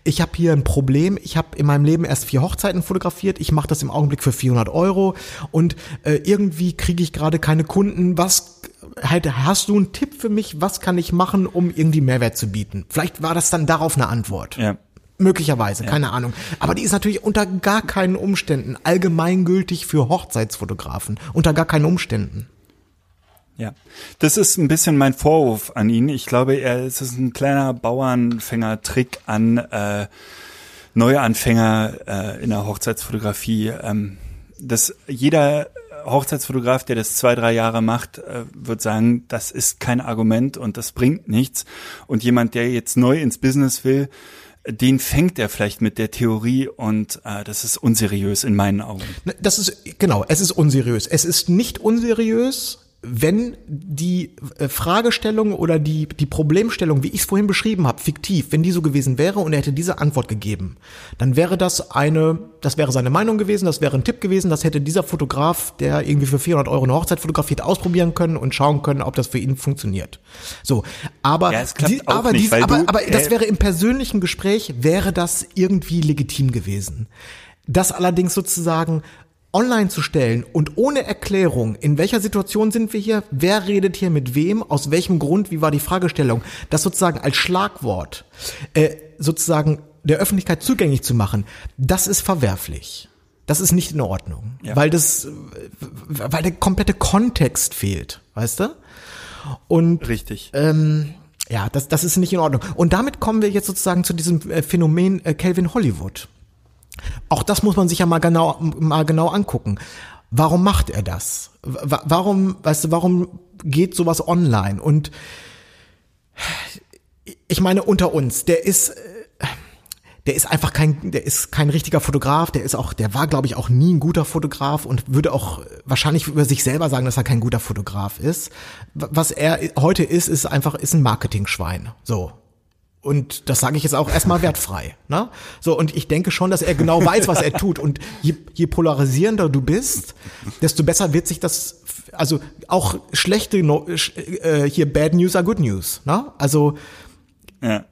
[SPEAKER 2] ich habe hier ein Problem. Ich habe in meinem Leben erst vier Hochzeiten fotografiert. Ich mache das im Augenblick für 400 Euro und äh, irgendwie kriege ich gerade keine Kunden. Was hast du einen Tipp für mich? Was kann ich machen, um irgendwie Mehrwert zu bieten? Vielleicht war das dann darauf eine Antwort.
[SPEAKER 1] Ja.
[SPEAKER 2] Möglicherweise, keine Ahnung. Aber die ist natürlich unter gar keinen Umständen allgemeingültig für Hochzeitsfotografen. Unter gar keinen Umständen.
[SPEAKER 1] Ja, das ist ein bisschen mein Vorwurf an ihn. Ich glaube, er es ist ein kleiner Bauernfänger-Trick an äh, Neuanfänger äh, in der Hochzeitsfotografie. Ähm, dass jeder Hochzeitsfotograf, der das zwei, drei Jahre macht, äh, wird sagen, das ist kein Argument und das bringt nichts. Und jemand, der jetzt neu ins Business will, den fängt er vielleicht mit der Theorie und äh, das ist unseriös in meinen Augen.
[SPEAKER 2] Das ist, genau, es ist unseriös. Es ist nicht unseriös, wenn die äh, Fragestellung oder die, die Problemstellung, wie ich es vorhin beschrieben habe, fiktiv, wenn die so gewesen wäre und er hätte diese Antwort gegeben, dann wäre das eine, das wäre seine Meinung gewesen, das wäre ein Tipp gewesen, das hätte dieser Fotograf, der irgendwie für 400 Euro eine Hochzeit fotografiert, ausprobieren können und schauen können, ob das für ihn funktioniert. So, aber,
[SPEAKER 1] Ja,
[SPEAKER 2] die, aber,
[SPEAKER 1] nicht,
[SPEAKER 2] dies, aber, aber das
[SPEAKER 1] äh,
[SPEAKER 2] wäre im persönlichen Gespräch, wäre das irgendwie legitim gewesen. Das allerdings sozusagen online zu stellen und ohne Erklärung, in welcher Situation sind wir hier, wer redet hier mit wem, aus welchem Grund, wie war die Fragestellung, das sozusagen als Schlagwort äh, sozusagen der Öffentlichkeit zugänglich zu machen, das ist verwerflich. Das ist nicht in Ordnung,
[SPEAKER 1] Ja.
[SPEAKER 2] weil das, weil der komplette Kontext fehlt, weißt du? Und
[SPEAKER 1] Richtig.
[SPEAKER 2] ähm, ja, das, das ist nicht in Ordnung. Und damit kommen wir jetzt sozusagen zu diesem äh, Phänomen äh, Calvin Hollywood. Auch das muss man sich ja mal genau, mal genau angucken. Warum macht er das? Wa- Warum, weißt du, warum geht sowas online? Und ich meine, unter uns, der ist, der ist einfach kein, der ist kein richtiger Fotograf, der ist auch, der war, glaube ich, auch nie ein guter Fotograf und würde auch wahrscheinlich über sich selber sagen, dass er kein guter Fotograf ist. Was er heute ist, ist einfach, ist ein Marketing-Schwein. So. Und das sage ich jetzt auch erstmal wertfrei. Ne? So, und ich denke schon, dass er genau weiß, was er tut. Und je, je polarisierender du bist, desto besser wird sich das, also auch schlechte, No- äh, hier Bad News are Good News. Ne? Also,
[SPEAKER 1] Ja.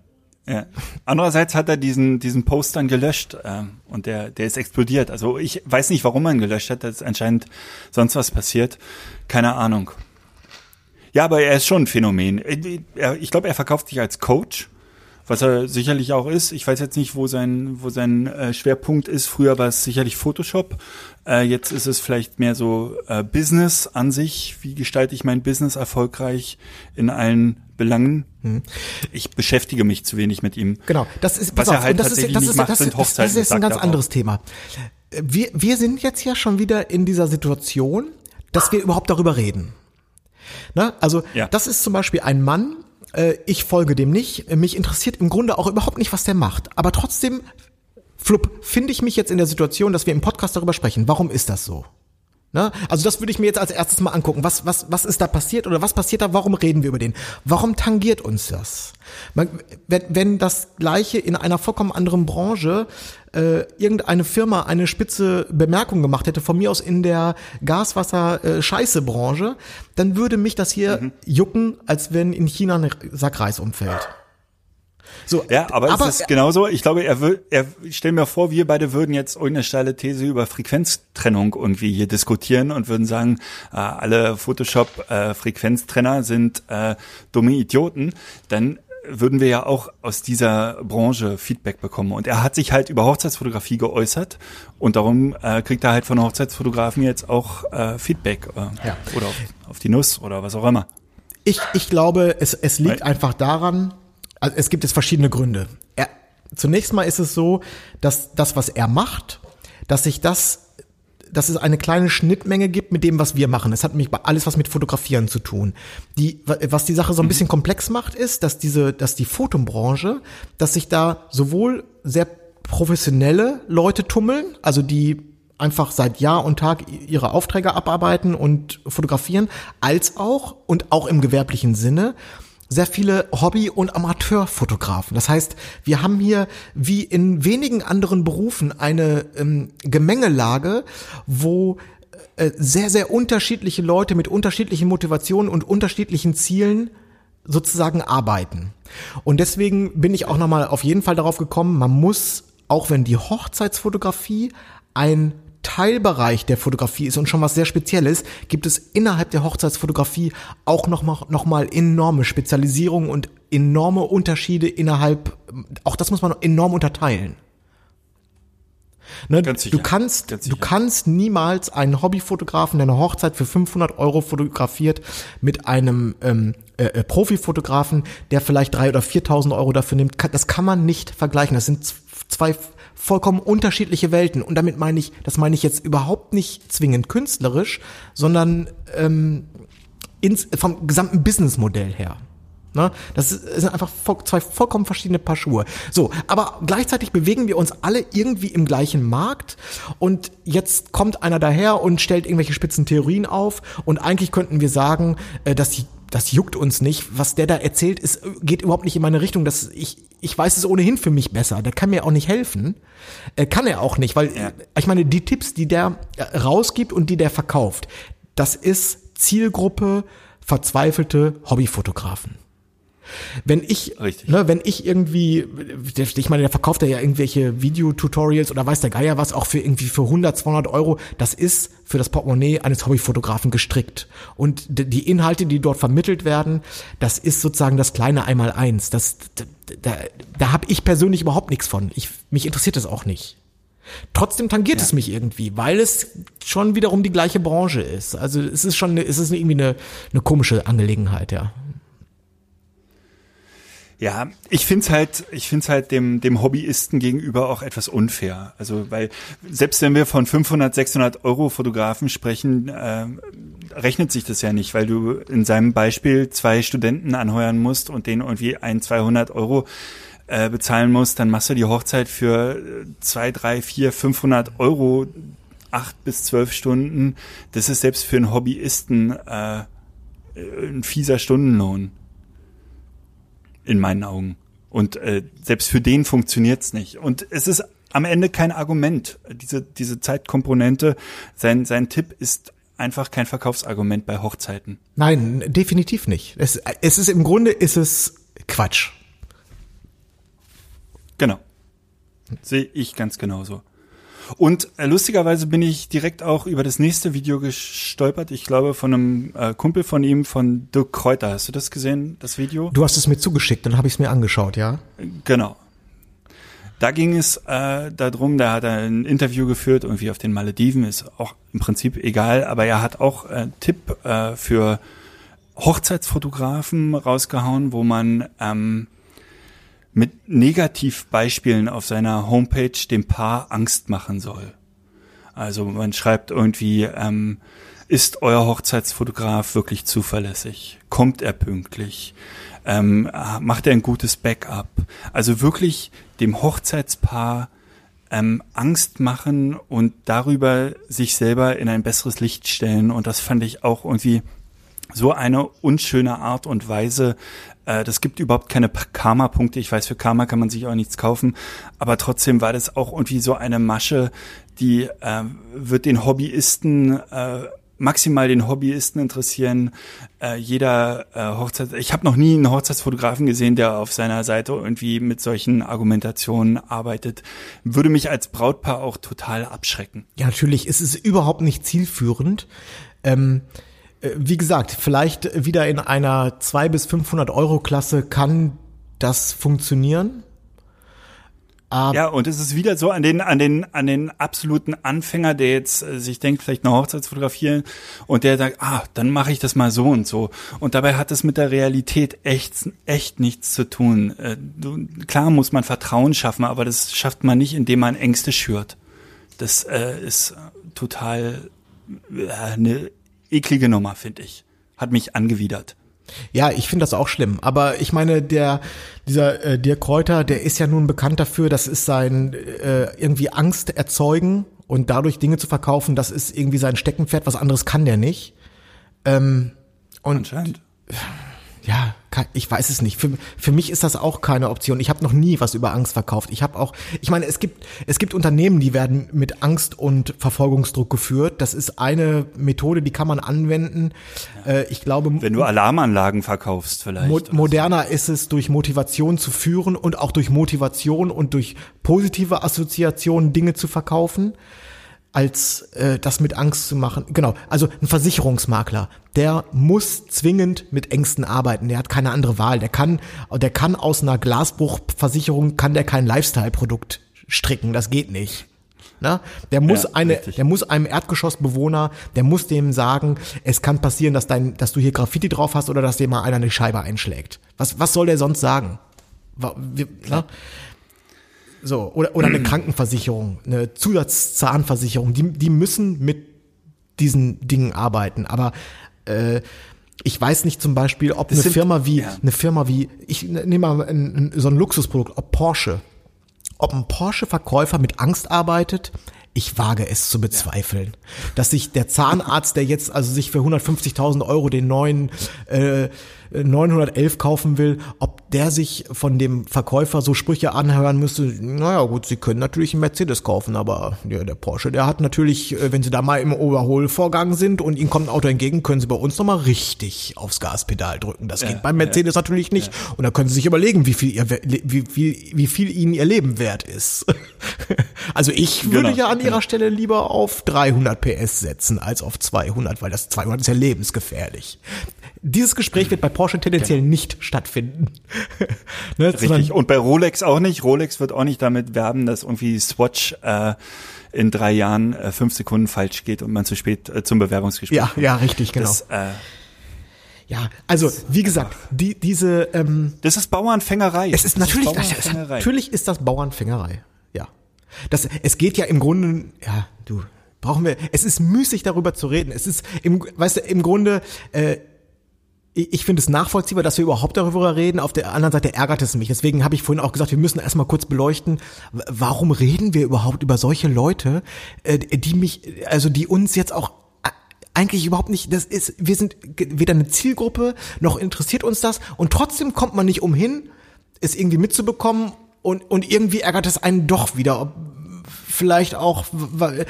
[SPEAKER 1] Ja. Andererseits hat er diesen, diesen Post dann gelöscht ähm, und der, der ist explodiert. Also ich weiß nicht, warum ihn gelöscht hat. Da ist anscheinend sonst was passiert. Keine Ahnung. Ja, aber er ist schon ein Phänomen. Er- Ich glaube, er verkauft sich als Coach, was er sicherlich auch ist. Ich weiß jetzt nicht, wo sein, wo sein äh, Schwerpunkt ist. Früher war es sicherlich Photoshop. Äh, jetzt ist es vielleicht mehr so äh, Business an sich. Wie gestalte ich mein Business erfolgreich in allen Belangen? Ich beschäftige mich zu wenig mit ihm.
[SPEAKER 2] Genau, das ist,
[SPEAKER 1] Was er halt
[SPEAKER 2] das
[SPEAKER 1] tatsächlich
[SPEAKER 2] ist, das
[SPEAKER 1] nicht
[SPEAKER 2] ist,
[SPEAKER 1] macht,
[SPEAKER 2] das
[SPEAKER 1] sind
[SPEAKER 2] ist, das
[SPEAKER 1] Hochzeiten,
[SPEAKER 2] ist jetzt ein ganz
[SPEAKER 1] er
[SPEAKER 2] anderes
[SPEAKER 1] auch.
[SPEAKER 2] Thema. Wir, wir sind jetzt ja schon wieder in dieser Situation, dass wir überhaupt darüber reden. Ne? Also,
[SPEAKER 1] Ja.
[SPEAKER 2] das ist zum Beispiel ein Mann, äh, ich folge dem nicht, äh, mich interessiert im Grunde auch überhaupt nicht, was der macht. Aber trotzdem, flupp, finde ich mich jetzt in der Situation, dass wir im Podcast darüber sprechen. Warum ist das so? Ne? Also das würde ich mir jetzt als erstes mal angucken. Was, was, was ist da passiert oder was passiert da? Warum reden wir über den? Warum tangiert uns das? Man, wenn, wenn das Gleiche in einer vollkommen anderen Branche äh, irgendeine Firma eine spitze Bemerkung gemacht hätte, von mir aus in der Gaswasser-Scheiße-Branche, dann würde mich das hier jucken, als wenn in China ein Sack Reis umfällt. So,
[SPEAKER 1] Ja, aber, es ist genauso. Ich glaube, er will, er, ich stell mir vor, wir beide würden jetzt irgendeine steile These über Frequenztrennung irgendwie hier diskutieren und würden sagen, äh, alle Photoshop-Frequenztrenner sind äh, dumme Idioten. Dann würden wir ja auch aus dieser Branche Feedback bekommen. Und er hat sich halt über Hochzeitsfotografie geäußert und darum äh, kriegt er halt von Hochzeitsfotografen jetzt auch äh, Feedback äh,
[SPEAKER 2] Ja.
[SPEAKER 1] oder auf, auf die Nuss oder was auch immer.
[SPEAKER 2] Ich, ich glaube, es, es liegt
[SPEAKER 1] Weil-
[SPEAKER 2] einfach daran, also es gibt jetzt verschiedene Gründe. Er, zunächst mal ist es so, dass das, was er macht, dass sich das, dass es eine kleine Schnittmenge gibt mit dem, was wir machen. Es hat nämlich alles was mit Fotografieren zu tun. Die, was die Sache so ein bisschen komplex macht, ist, dass diese, dass die Fotombranche, dass sich da sowohl sehr professionelle Leute tummeln, also die einfach seit Jahr und Tag ihre Aufträge abarbeiten und fotografieren, als auch und auch im gewerblichen Sinne sehr viele Hobby- und Amateurfotografen. Das heißt, wir haben hier wie in wenigen anderen Berufen eine ähm, Gemengelage, wo äh, sehr, sehr unterschiedliche Leute mit unterschiedlichen Motivationen und unterschiedlichen Zielen sozusagen arbeiten. Und deswegen bin ich auch nochmal auf jeden Fall darauf gekommen, man muss, auch wenn die Hochzeitsfotografie ein Teilbereich der Fotografie ist und schon was sehr Spezielles, gibt es innerhalb der Hochzeitsfotografie auch noch mal, noch mal enorme Spezialisierungen und enorme Unterschiede innerhalb, auch das muss man enorm unterteilen. Ne, du kannst, du kannst niemals einen Hobbyfotografen, der eine Hochzeit für 500 Euro fotografiert, mit einem ähm, äh, äh Profifotografen, der vielleicht drei oder 4.000 Euro dafür nimmt. Das kann man nicht vergleichen. Das sind zwei vollkommen unterschiedliche Welten. Und damit meine ich, das meine ich jetzt überhaupt nicht zwingend künstlerisch, sondern ähm, ins, vom gesamten Businessmodell her. Ne? Das sind einfach zwei vollkommen verschiedene Paar Schuhe. So, aber gleichzeitig bewegen wir uns alle irgendwie im gleichen Markt und jetzt kommt einer daher und stellt irgendwelche spitzen Theorien auf und eigentlich könnten wir sagen, äh, dass die das juckt uns nicht. Was der da erzählt, ist, geht überhaupt nicht in meine Richtung. Das, ich, ich weiß es ohnehin für mich besser. Der kann mir auch nicht helfen. Äh, kann er auch nicht, weil ich meine, die Tipps, die der äh, rausgibt und die der verkauft, das ist Zielgruppe verzweifelte Hobbyfotografen. Wenn ich, ne, wenn ich irgendwie, ich meine, der verkauft ja irgendwelche Videotutorials oder weiß der Geier was, auch für irgendwie für 100, 200 Euro, das ist für das Portemonnaie eines Hobbyfotografen gestrickt. Und die Inhalte, die dort vermittelt werden, das ist sozusagen das kleine Einmaleins. Das, da, da, da habe ich persönlich überhaupt nichts von. Ich, mich interessiert das auch nicht. Trotzdem tangiert ja. es mich irgendwie, weil es schon wiederum die gleiche Branche ist. Also es ist schon, es ist irgendwie eine, eine komische Angelegenheit, ja.
[SPEAKER 1] Ja, ich find's halt, ich find's halt dem, dem Hobbyisten gegenüber auch etwas unfair. Also, weil selbst wenn wir von 500, 600 Euro Fotografen sprechen, äh, rechnet sich das ja nicht, weil du in seinem Beispiel zwei Studenten anheuern musst und denen irgendwie ein, 200 Euro äh, bezahlen musst, dann machst du die Hochzeit für zwei, drei, vier, 500 Euro, acht bis zwölf Stunden. Das ist selbst für einen Hobbyisten äh, ein fieser Stundenlohn in meinen Augen. Und äh, selbst für den funktioniert's nicht. Und es ist am Ende kein Argument. Diese, diese Zeitkomponente, sein, sein Tipp ist einfach kein Verkaufsargument bei Hochzeiten.
[SPEAKER 2] Nein, definitiv nicht. Es, es ist im Grunde ist es Quatsch.
[SPEAKER 1] Genau. Sehe ich ganz genauso. Und äh, lustigerweise bin ich direkt auch über das nächste Video gestolpert. Ich glaube von einem äh, Kumpel von ihm, von Dirk Kräuter. Hast du das gesehen, das Video?
[SPEAKER 2] Du hast es mir zugeschickt, dann habe ich es mir angeschaut, ja?
[SPEAKER 1] Genau. Da ging es äh, darum, da hat er ein Interview geführt, irgendwie auf den Malediven, ist auch im Prinzip egal, aber er hat auch äh, Tipp äh, für Hochzeitsfotografen rausgehauen, wo man ähm, mit Negativbeispielen auf seiner Homepage dem Paar Angst machen soll. Also man schreibt irgendwie, ähm, ist euer Hochzeitsfotograf wirklich zuverlässig? Kommt er pünktlich? Ähm, macht er ein gutes Backup? Also wirklich dem Hochzeitspaar ähm, Angst machen und darüber sich selber in ein besseres Licht stellen. Und das fand ich auch irgendwie so eine unschöne Art und Weise, äh, das gibt überhaupt keine Karma-Punkte. Ich weiß, für Karma kann man sich auch nichts kaufen. Aber trotzdem war das auch irgendwie so eine Masche, die äh, wird den Hobbyisten äh, maximal den Hobbyisten interessieren. Äh, jeder äh, Hochzeit, ich habe noch nie einen Hochzeitsfotografen gesehen, der auf seiner Seite irgendwie mit solchen Argumentationen arbeitet. Würde mich als Brautpaar auch total abschrecken.
[SPEAKER 2] Ja, natürlich ist es überhaupt nicht zielführend. Ähm äh, wie gesagt, vielleicht wieder in einer 2 bis 500 Euro Klasse kann das funktionieren.
[SPEAKER 1] Aber ja, und es ist wieder so an den, an den, an den absoluten Anfänger, der jetzt äh, sich denkt, vielleicht eine Hochzeit fotografieren und der sagt, ah, dann mache ich das mal so und so. Und dabei hat es mit der Realität echt, echt nichts zu tun. Äh, du, klar muss man Vertrauen schaffen, aber das schafft man nicht, indem man Ängste schürt. Das äh, ist total äh, eine eklige Nummer, finde ich. Hat mich angewidert.
[SPEAKER 2] Ja, ich finde das auch schlimm. Aber ich meine, der dieser äh, Dirk Kräuter, der ist ja nun bekannt dafür, das ist sein äh, irgendwie Angst erzeugen und dadurch Dinge zu verkaufen, das ist irgendwie sein Steckenpferd. Was anderes kann der nicht. Ähm, und
[SPEAKER 1] Anscheinend.
[SPEAKER 2] ja, ich weiß es nicht. Für, für mich ist das auch keine Option. Ich habe noch nie was über Angst verkauft. Ich habe auch, ich meine, es gibt es gibt Unternehmen, die werden mit Angst und Verfolgungsdruck geführt. Das ist eine Methode, die kann man anwenden. Ja. Äh, ich glaube,
[SPEAKER 1] wenn du Alarmanlagen verkaufst, vielleicht. Mo
[SPEAKER 2] moderner so. ist es durch Motivation zu führen und auch durch Motivation und durch positive Assoziationen Dinge zu verkaufen als äh, das mit Angst zu machen. Genau, also ein Versicherungsmakler, der muss zwingend mit Ängsten arbeiten. Der hat keine andere Wahl. Der kann, der kann aus einer Glasbruchversicherung kann der kein Lifestyle-Produkt stricken. Das geht nicht. Na? Der muss ja, eine, richtig. der muss einem Erdgeschossbewohner, der muss dem sagen, es kann passieren, dass dein, dass du hier Graffiti drauf hast oder dass dir mal einer eine Scheibe einschlägt. Was, was soll der sonst sagen? Na? So, oder, oder eine Krankenversicherung, eine Zusatzzahnversicherung, die, die müssen mit diesen Dingen arbeiten. Aber äh, ich weiß nicht zum Beispiel, ob das eine sind, Firma wie, ja. eine Firma wie, ich nehme mal ein, so ein Luxusprodukt, ob Porsche, ob ein Porsche-Verkäufer mit Angst arbeitet, ich wage es zu bezweifeln, dass sich der Zahnarzt, der jetzt also sich für 150.000 Euro den neuen äh, 911 kaufen will, ob der sich von dem Verkäufer so Sprüche anhören müsste, naja gut, Sie können natürlich einen Mercedes kaufen, aber ja, der Porsche, der hat natürlich, äh, wenn Sie da mal im Overholvorgang sind und Ihnen kommt ein Auto entgegen, können Sie bei uns nochmal richtig aufs Gaspedal drücken. Das ja, geht beim Mercedes ja. natürlich nicht. Und da können Sie sich überlegen, wie viel, ihr, wie, wie, wie viel Ihnen Ihr Leben wert ist. also ich würde genau, ja an Ihrer genau. Stelle lieber auf 300 PS setzen als auf 200, weil das 200 ist ja lebensgefährlich. Dieses Gespräch wird bei Porsche tendenziell genau. nicht stattfinden.
[SPEAKER 1] ne, Richtig. Und bei Rolex auch nicht. Rolex wird auch nicht damit werben, dass irgendwie Swatch äh, in drei Jahren äh, fünf Sekunden falsch geht und man zu spät äh, zum Bewerbungsgespräch
[SPEAKER 2] Ja, kommt. ja, richtig, genau. Das, äh, ja, also wie gesagt, die, diese ähm,
[SPEAKER 1] Das ist Bauernfängerei.
[SPEAKER 2] Es ist natürlich, ist Bauernfängerei. natürlich ist das Bauernfängerei. Ja. Das, es geht ja im Grunde, ja, du, brauchen wir, es ist müßig darüber zu reden. Es ist im, weißt du, im Grunde, äh, ich finde es nachvollziehbar, dass wir überhaupt darüber reden. Auf der anderen Seite ärgert es mich. Deswegen habe ich vorhin auch gesagt, wir müssen erstmal kurz beleuchten, warum reden wir überhaupt über solche Leute, äh, die mich, also die uns jetzt auch äh, eigentlich überhaupt nicht, das ist, wir sind weder eine Zielgruppe, noch interessiert uns das und trotzdem kommt man nicht umhin, es irgendwie mitzubekommen und, und irgendwie ärgert es einen doch wieder, vielleicht auch, weil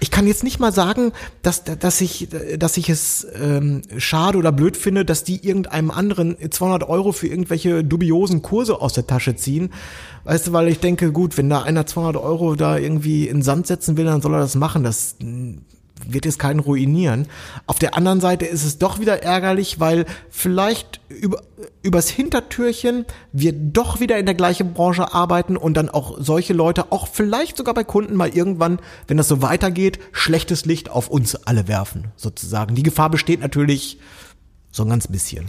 [SPEAKER 2] ich kann jetzt nicht mal sagen, dass, dass ich, dass ich es ähm, schade oder blöd finde, dass die irgendeinem anderen 200 Euro für irgendwelche dubiosen Kurse aus der Tasche ziehen. Weißt du, weil ich denke, gut, wenn da einer 200 Euro da irgendwie in Sand setzen will, dann soll er das machen. Das wird es keinen ruinieren. Auf der anderen Seite ist es doch wieder ärgerlich, weil vielleicht über, übers Hintertürchen wir doch wieder in der gleichen Branche arbeiten und dann auch solche Leute, auch vielleicht sogar bei Kunden mal irgendwann, wenn das so weitergeht, schlechtes Licht auf uns alle werfen, sozusagen. Die Gefahr besteht natürlich so ein ganz bisschen.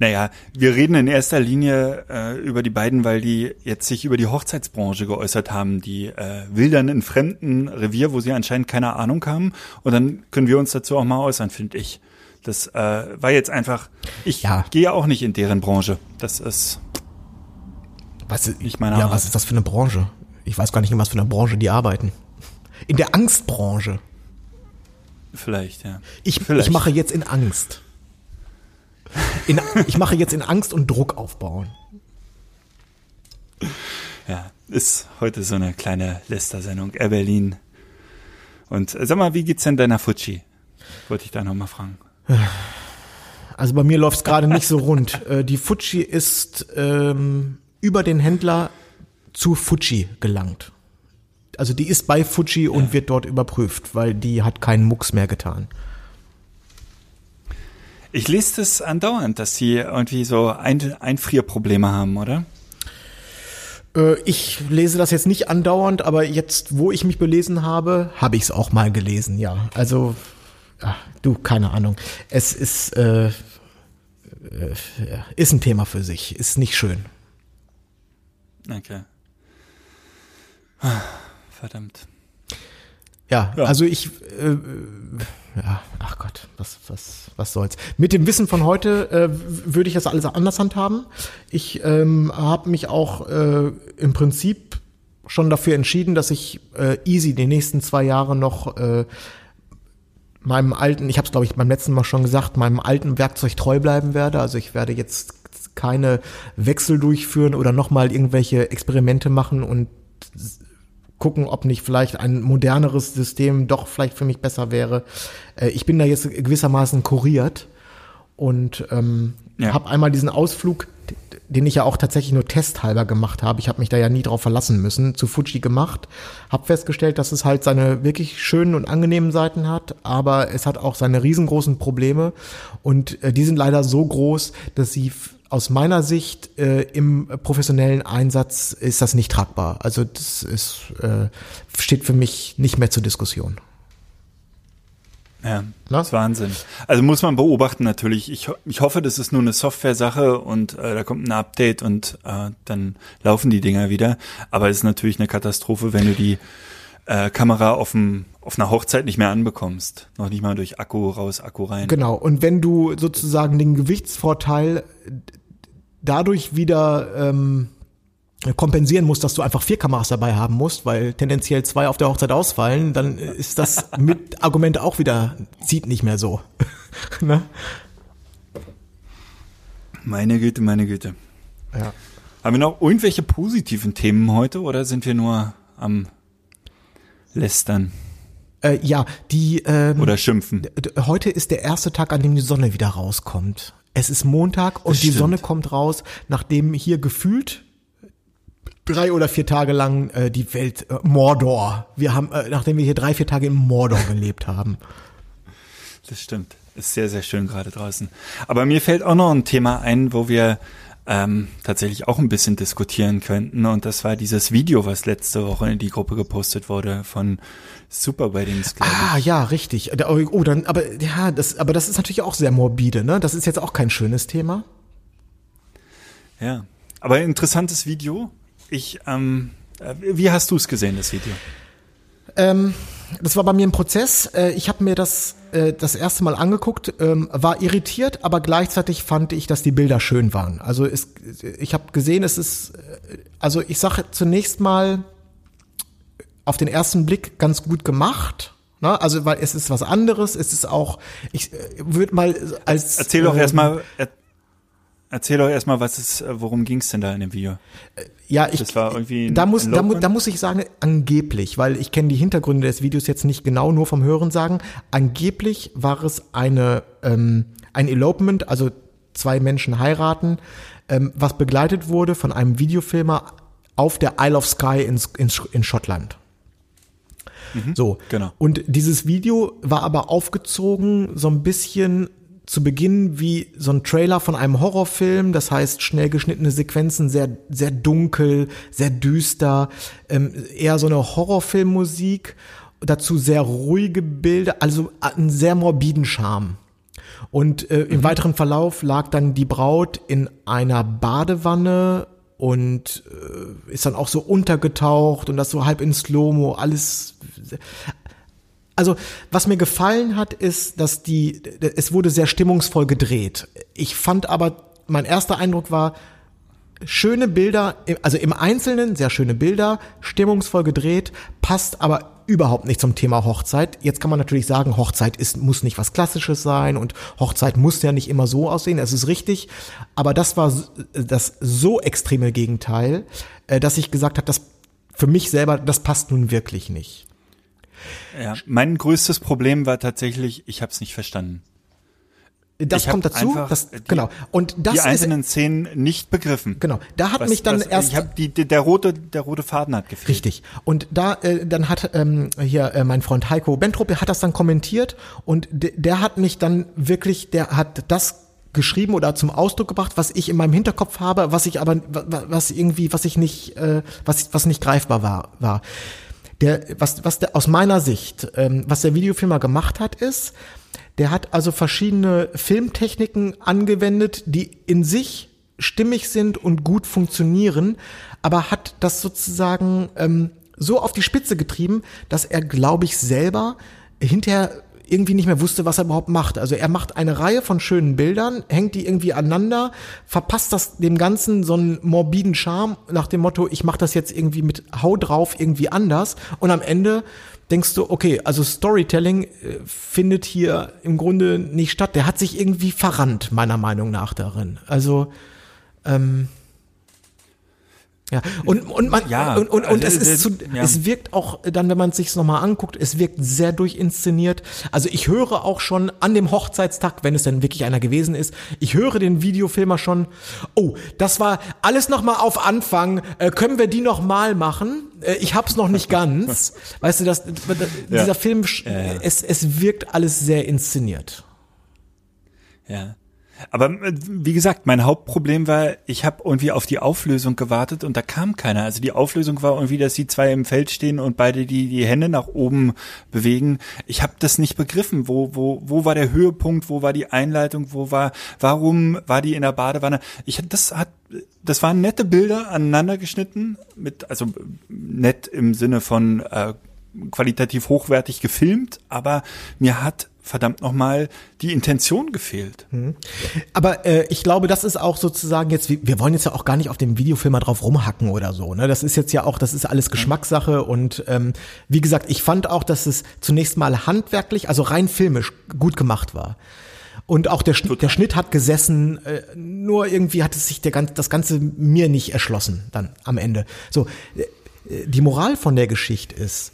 [SPEAKER 1] Naja, wir reden in erster Linie äh, über die beiden, weil die jetzt sich über die Hochzeitsbranche geäußert haben. Die äh, wildern in fremden Revier, wo sie anscheinend keine Ahnung haben. Und dann können wir uns dazu auch mal äußern, finde ich. Das äh, war jetzt einfach, ich ja. gehe ja auch nicht in deren Branche. Das ist
[SPEAKER 2] was, nicht meine Ja, Art. was ist das für eine Branche? Ich weiß gar nicht, in was für eine Branche die arbeiten. In der Angstbranche.
[SPEAKER 1] Vielleicht, ja.
[SPEAKER 2] Ich,
[SPEAKER 1] Vielleicht.
[SPEAKER 2] ich mache jetzt in Angst. In, ich mache jetzt in Angst und Druck aufbauen.
[SPEAKER 1] Ja, ist heute so eine kleine Lästersendung. Air Berlin. Und äh, sag mal, wie geht's denn deiner Fuji? Wollte ich da nochmal fragen.
[SPEAKER 2] Also bei mir läuft's gerade nicht so rund. Äh, die Fuji ist ähm, über den Händler zu Fuji gelangt. Also die ist bei Fuji ja. und wird dort überprüft, weil die hat keinen Mucks mehr getan.
[SPEAKER 1] Ich lese das andauernd, dass sie irgendwie so Ein Einfrierprobleme haben, oder?
[SPEAKER 2] Äh, ich lese das jetzt nicht andauernd, aber jetzt, wo ich mich belesen habe, habe ich es auch mal gelesen, ja. Also, ach, du, keine Ahnung. Es ist, äh, äh, ist ein Thema für sich, ist nicht schön.
[SPEAKER 1] Okay. Verdammt.
[SPEAKER 2] Ja, ja, also ich, äh, ja, ach Gott, was, was, was soll's. Mit dem Wissen von heute äh, würde ich das alles anders handhaben. Ich ähm, habe mich auch äh, im Prinzip schon dafür entschieden, dass ich äh, easy die nächsten zwei Jahre noch äh, meinem alten, ich habe es glaube ich beim letzten Mal schon gesagt, meinem alten Werkzeug treu bleiben werde. Also ich werde jetzt keine Wechsel durchführen oder nochmal irgendwelche Experimente machen und gucken, ob nicht vielleicht ein moderneres System doch vielleicht für mich besser wäre. Äh, ich bin da jetzt gewissermaßen kuriert und ähm,
[SPEAKER 1] Ja.
[SPEAKER 2] habe einmal diesen Ausflug, den ich ja auch tatsächlich nur testhalber gemacht habe. Ich habe mich da ja nie drauf verlassen müssen, zu Fuji gemacht. Habe festgestellt, dass es halt seine wirklich schönen und angenehmen Seiten hat, aber es hat auch seine riesengroßen Probleme und äh, die sind leider so groß, dass sie aus meiner Sicht äh, im professionellen Einsatz ist das nicht tragbar. Also das ist äh, steht für mich nicht mehr zur Diskussion.
[SPEAKER 1] Ja,
[SPEAKER 2] Na?
[SPEAKER 1] das ist Wahnsinn. Also muss man beobachten natürlich. Ich, ich hoffe, das ist nur eine Software-Sache und äh, da kommt ein Update und äh, dann laufen die Dinger wieder. Aber es ist natürlich eine Katastrophe, wenn du die äh, Kamera auf, dem, auf einer Hochzeit nicht mehr anbekommst. Noch nicht mal durch Akku raus, Akku rein.
[SPEAKER 2] Genau. Und wenn du sozusagen den Gewichtsvorteil dadurch wieder ähm, kompensieren musst, dass du einfach vier Kameras dabei haben musst, weil tendenziell zwei auf der Hochzeit ausfallen, dann ist das mit Argument auch wieder, zieht nicht mehr so. ne?
[SPEAKER 1] Meine Güte, meine Güte.
[SPEAKER 2] Ja.
[SPEAKER 1] Haben wir noch irgendwelche positiven Themen heute oder sind wir nur am Lästern
[SPEAKER 2] Äh, ja, die ähm,
[SPEAKER 1] oder Schimpfen?
[SPEAKER 2] heute ist der erste Tag, an dem die Sonne wieder rauskommt. Es ist Montag und
[SPEAKER 1] Das
[SPEAKER 2] die
[SPEAKER 1] stimmt.
[SPEAKER 2] Sonne kommt raus, nachdem hier gefühlt drei oder vier Tage lang äh, die Welt äh, Mordor. Wir haben, äh, nachdem wir hier drei vier Tage im Mordor gelebt haben.
[SPEAKER 1] Das stimmt. Ist sehr, sehr schön gerade draußen. Aber mir fällt auch noch ein Thema ein, wo wir ähm, tatsächlich auch ein bisschen diskutieren könnten. Und das war dieses Video, was letzte Woche in die Gruppe gepostet wurde von Super Weddings,
[SPEAKER 2] Ah ja, richtig. Da- Oh, dann, aber ja, das, aber das ist natürlich auch sehr morbide. Ne, das ist jetzt auch kein schönes Thema.
[SPEAKER 1] Ja. Aber interessantes Video. Ich, ähm, äh, wie hast du es gesehen, das Video?
[SPEAKER 2] Ähm, das war bei mir ein Prozess. Äh, Ich habe mir das äh, das erste Mal angeguckt, ähm, war irritiert, aber gleichzeitig fand ich, dass die Bilder schön waren. Also es, ich habe gesehen, es ist, also ich sage zunächst mal auf den ersten Blick ganz gut gemacht. Ne? Also weil es ist was anderes, es ist auch, ich würde mal als
[SPEAKER 1] Erzähl doch
[SPEAKER 2] ähm,
[SPEAKER 1] erstmal, er, erzähl doch erstmal, was ist, äh, worum ging es denn da in dem Video?
[SPEAKER 2] Ja, ich,
[SPEAKER 1] Das war irgendwie ein
[SPEAKER 2] da muss, da, da muss ich sagen, angeblich, weil ich kenne die Hintergründe des Videos jetzt nicht genau, nur vom Hören sagen. Angeblich war es eine, ähm, ein Elopement, also zwei Menschen heiraten, ähm, was begleitet wurde von einem Videofilmer auf der Isle of Skye in, in, in Schottland. So.
[SPEAKER 1] genau.
[SPEAKER 2] Und dieses Video war aber aufgezogen so ein bisschen zu Beginn wie so ein Trailer von einem Horrorfilm, das heißt schnell geschnittene Sequenzen, sehr sehr dunkel, sehr düster, ähm, eher so eine Horrorfilmmusik, dazu sehr ruhige Bilder, also einen sehr morbiden Charme. Und äh, im weiteren Verlauf lag dann die Braut in einer Badewanne und äh, ist dann auch so untergetaucht und das so halb in Slow-Mo, alles. Also, was mir gefallen hat, ist, dass die, es wurde sehr stimmungsvoll gedreht. Ich fand aber, mein erster Eindruck war, schöne Bilder, also im Einzelnen sehr schöne Bilder, stimmungsvoll gedreht, passt aber überhaupt nicht zum Thema Hochzeit. Jetzt kann man natürlich sagen, Hochzeit ist, muss nicht was Klassisches sein und Hochzeit muss ja nicht immer so aussehen, das ist richtig. Aber das war das so extreme Gegenteil, äh, dass ich gesagt habe, das für mich selber, das passt nun wirklich nicht.
[SPEAKER 1] Ja, mein größtes Problem war tatsächlich, ich habe es nicht verstanden.
[SPEAKER 2] Das
[SPEAKER 1] Ich
[SPEAKER 2] kommt dazu, das,
[SPEAKER 1] die-
[SPEAKER 2] genau. Und das
[SPEAKER 1] die
[SPEAKER 2] ist,
[SPEAKER 1] einzelnen Szenen nicht begriffen.
[SPEAKER 2] genau, da hat
[SPEAKER 1] Was-
[SPEAKER 2] mich dann
[SPEAKER 1] was,
[SPEAKER 2] erst
[SPEAKER 1] ich hab die, der rote der rote Faden hat gefehlt.
[SPEAKER 2] Richtig. Und da, äh, dann hat ähm, hier äh, mein Freund Heiko Bentrup, der hat das dann kommentiert und de, der hat mich dann wirklich, der hat das geschrieben oder zum Ausdruck gebracht, was ich in meinem Hinterkopf habe, was ich aber, wa- wa- was irgendwie, was ich nicht, äh, was, was nicht greifbar war, war. Der, was, was der, aus meiner Sicht, ähm, was der Videofilmer gemacht hat, ist, der hat also verschiedene Filmtechniken angewendet, die in sich stimmig sind und gut funktionieren, aber hat das sozusagen ähm, so auf die Spitze getrieben, dass er, glaube ich, selber hinterher irgendwie nicht mehr wusste, was er überhaupt macht. Also er macht eine Reihe von schönen Bildern, hängt die irgendwie aneinander, verpasst das dem Ganzen so einen morbiden Charme nach dem Motto, ich mache das jetzt irgendwie mit Hau drauf irgendwie anders und am Ende denkst du, okay, also Storytelling äh, findet hier im Grunde nicht statt. Der hat sich irgendwie verrannt, meiner Meinung nach darin. Also ähm, ja, und, und man,
[SPEAKER 1] Ja,
[SPEAKER 2] und, und, und
[SPEAKER 1] also,
[SPEAKER 2] es ist zu,
[SPEAKER 1] ja.
[SPEAKER 2] es wirkt auch dann, wenn man es sich nochmal anguckt, es wirkt sehr durchinszeniert. Also ich höre auch schon an dem Hochzeitstag, wenn es denn wirklich einer gewesen ist, ich höre den Videofilmer schon, oh, das war alles nochmal auf Anfang, äh, können wir die nochmal machen? Äh, ich hab's noch nicht ganz. weißt du, das, dieser Film,
[SPEAKER 1] Ja, ja.
[SPEAKER 2] Es, es wirkt alles sehr inszeniert.
[SPEAKER 1] Ja. Aber äh, wie gesagt, mein Hauptproblem war, ich habe irgendwie auf die Auflösung gewartet und da kam keiner. Also die Auflösung war irgendwie, dass die zwei im Feld stehen und beide die, die Hände nach oben bewegen. Ich habe das nicht begriffen. Wo, wo, wo war der Höhepunkt? Wo war die Einleitung? Wo war, warum war die in der Badewanne? Ich das hat, das waren nette Bilder aneinander geschnitten mit, also nett im Sinne von äh, qualitativ hochwertig gefilmt, aber mir hat verdammt nochmal die Intention gefehlt.
[SPEAKER 2] Aber äh, ich glaube, das ist auch sozusagen jetzt, wir wollen jetzt ja auch gar nicht auf dem Videofilmer drauf rumhacken oder so. Ne? Das ist jetzt ja auch, das ist alles Geschmackssache und ähm, wie gesagt, ich fand auch, dass es zunächst mal handwerklich, also rein filmisch gut gemacht war. Und auch der, Schnitt, der Schnitt hat gesessen, äh, nur irgendwie hat es sich der, ganz- das Ganze mir nicht erschlossen dann am Ende. So, äh, die Moral von der Geschichte ist,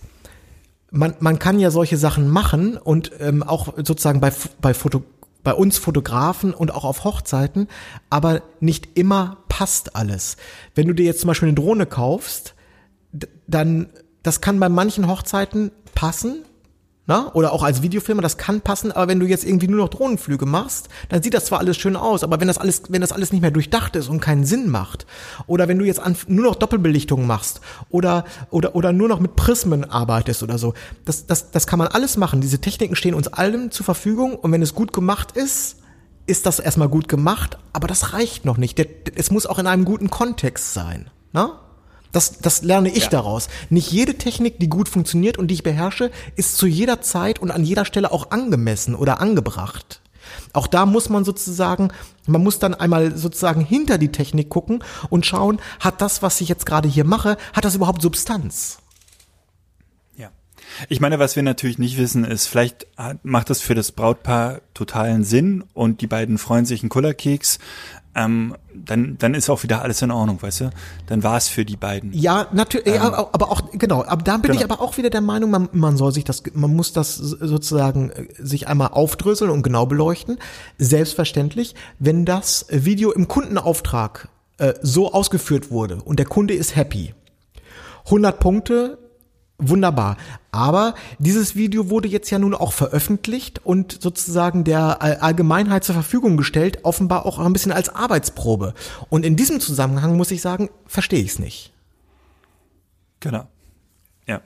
[SPEAKER 2] man, man kann ja solche Sachen machen und ähm, auch sozusagen bei, bei, Foto, bei uns Fotografen und auch auf Hochzeiten, aber nicht immer passt alles. Wenn du dir jetzt zum Beispiel eine Drohne kaufst, dann, das kann bei manchen Hochzeiten passen, na? Oder auch als Videofilmer, das kann passen, aber wenn du jetzt irgendwie nur noch Drohnenflüge machst, dann sieht das zwar alles schön aus, aber wenn das alles, wenn das alles nicht mehr durchdacht ist und keinen Sinn macht, oder wenn du jetzt nur noch Doppelbelichtung machst, oder, oder, oder nur noch mit Prismen arbeitest oder so, das, das, das kann man alles machen. Diese Techniken stehen uns allen zur Verfügung und wenn es gut gemacht ist, ist das erstmal gut gemacht, aber das reicht noch nicht. Es muss auch in einem guten Kontext sein. Na? Das, das lerne ich daraus. Nicht jede Technik, die gut funktioniert und die ich beherrsche, ist zu jeder Zeit und an jeder Stelle auch angemessen oder angebracht. Auch da muss man sozusagen, man muss dann einmal sozusagen hinter die Technik gucken und schauen, hat das, was ich jetzt gerade hier mache, hat das überhaupt Substanz?
[SPEAKER 1] Ich meine, was wir natürlich nicht wissen, ist, vielleicht macht das für das Brautpaar totalen Sinn und die beiden freuen sich einen Kullerkeks. Ähm, dann, dann ist auch wieder alles in Ordnung, weißt du? Dann war es für die beiden.
[SPEAKER 2] Ja, natürlich, ja, aber auch, genau, aber da bin
[SPEAKER 1] Genau.
[SPEAKER 2] ich aber auch wieder der Meinung, man, man soll sich das, man muss das sozusagen äh, sich einmal aufdröseln und genau beleuchten. Selbstverständlich, wenn das Video im Kundenauftrag äh, so ausgeführt wurde und der Kunde ist happy. 100 Punkte, wunderbar. Aber dieses Video wurde jetzt ja nun auch veröffentlicht und sozusagen der All- Allgemeinheit zur Verfügung gestellt, offenbar auch ein bisschen als Arbeitsprobe. Und in diesem Zusammenhang muss ich sagen, verstehe ich es nicht.
[SPEAKER 1] Genau. Ja.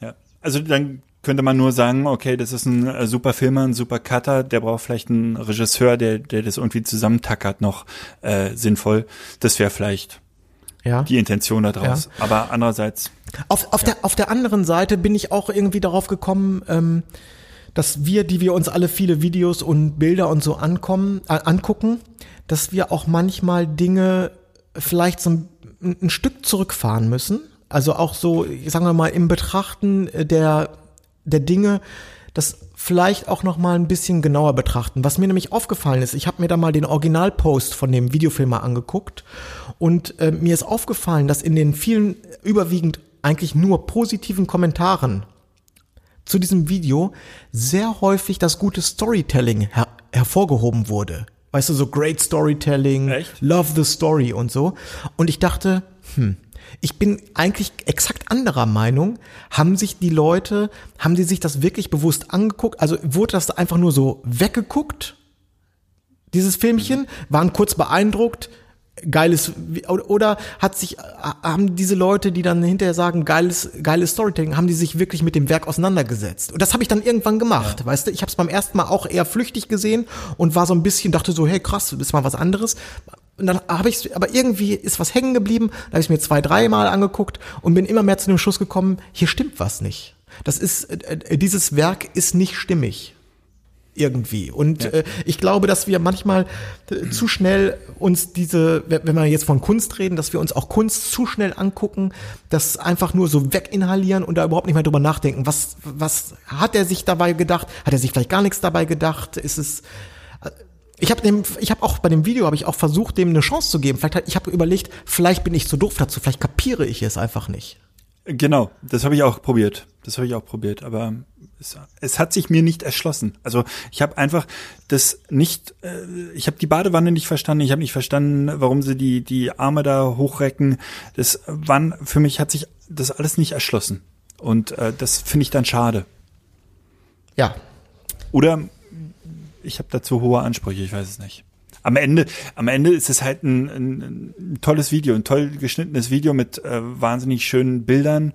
[SPEAKER 1] Ja. Also dann könnte man nur sagen, okay, das ist ein äh, super Filmer, ein super Cutter, der braucht vielleicht einen Regisseur, der, der das irgendwie zusammentackert noch äh, sinnvoll. Das wäre vielleicht
[SPEAKER 2] Ja.
[SPEAKER 1] die Intention da draus. Aber andererseits,
[SPEAKER 2] Auf, auf, der, auf der anderen Seite bin ich auch irgendwie darauf gekommen, ähm, dass wir, die wir uns alle viele Videos und Bilder und so ankommen, äh, angucken, dass wir auch manchmal Dinge vielleicht so ein, ein Stück zurückfahren müssen. Also auch so, sagen wir mal, im Betrachten äh, der, der Dinge, das vielleicht auch noch mal ein bisschen genauer betrachten. Was mir nämlich aufgefallen ist, ich habe mir da mal den Originalpost von dem Videofilmer angeguckt und äh, mir ist aufgefallen, dass in den vielen überwiegend eigentlich nur positiven Kommentaren zu diesem Video sehr häufig das gute Storytelling her hervorgehoben wurde. Weißt du, so great Storytelling,
[SPEAKER 1] Echt?
[SPEAKER 2] love the story und so. Und ich dachte, hm, ich bin eigentlich exakt anderer Meinung. Haben sich die Leute, haben die sich das wirklich bewusst angeguckt? Also wurde das einfach nur so weggeguckt? Dieses Filmchen, waren kurz beeindruckt, geiles, oder hat sich, haben diese Leute, die dann hinterher sagen, geiles, geiles Storytelling, haben die sich wirklich mit dem Werk auseinandergesetzt? Und das habe ich dann irgendwann gemacht, weißt du? Ich habe es beim ersten Mal auch eher flüchtig gesehen und war so ein bisschen, dachte so, hey krass, das ist mal was anderes. Und dann habe ich, aber irgendwie ist was hängen geblieben, da habe ich mir zwei, drei Mal angeguckt und bin immer mehr zu dem Schluss gekommen, hier stimmt was nicht. Das ist, äh, äh, dieses Werk ist nicht stimmig irgendwie. Und äh, ich glaube, dass wir manchmal äh, zu schnell uns diese, wenn wenn wir jetzt von Kunst reden, dass wir uns auch Kunst zu schnell angucken, das einfach nur so weginhalieren und da überhaupt nicht mehr drüber nachdenken. Was, was hat er sich dabei gedacht? Hat er sich vielleicht gar nichts dabei gedacht? Ist es ich habe dem, ich habe auch bei dem Video habe ich auch versucht, dem eine Chance zu geben. Vielleicht, hat- ich habe überlegt, vielleicht bin ich zu doof dazu, vielleicht kapiere ich es einfach nicht.
[SPEAKER 1] Genau, das habe ich auch probiert. Das habe ich auch probiert, aber es, es hat sich mir nicht erschlossen. Also ich habe einfach das nicht, äh, ich habe die Badewanne nicht verstanden, ich habe nicht verstanden, warum sie die die Arme da hochrecken. Das wann für mich hat sich das alles nicht erschlossen und äh, das finde ich dann schade.
[SPEAKER 2] Ja,
[SPEAKER 1] Oder ich habe dazu hohe Ansprüche, ich weiß es nicht. Am Ende, am Ende ist es halt ein, ein, ein tolles Video, ein toll geschnittenes Video mit äh, wahnsinnig schönen Bildern.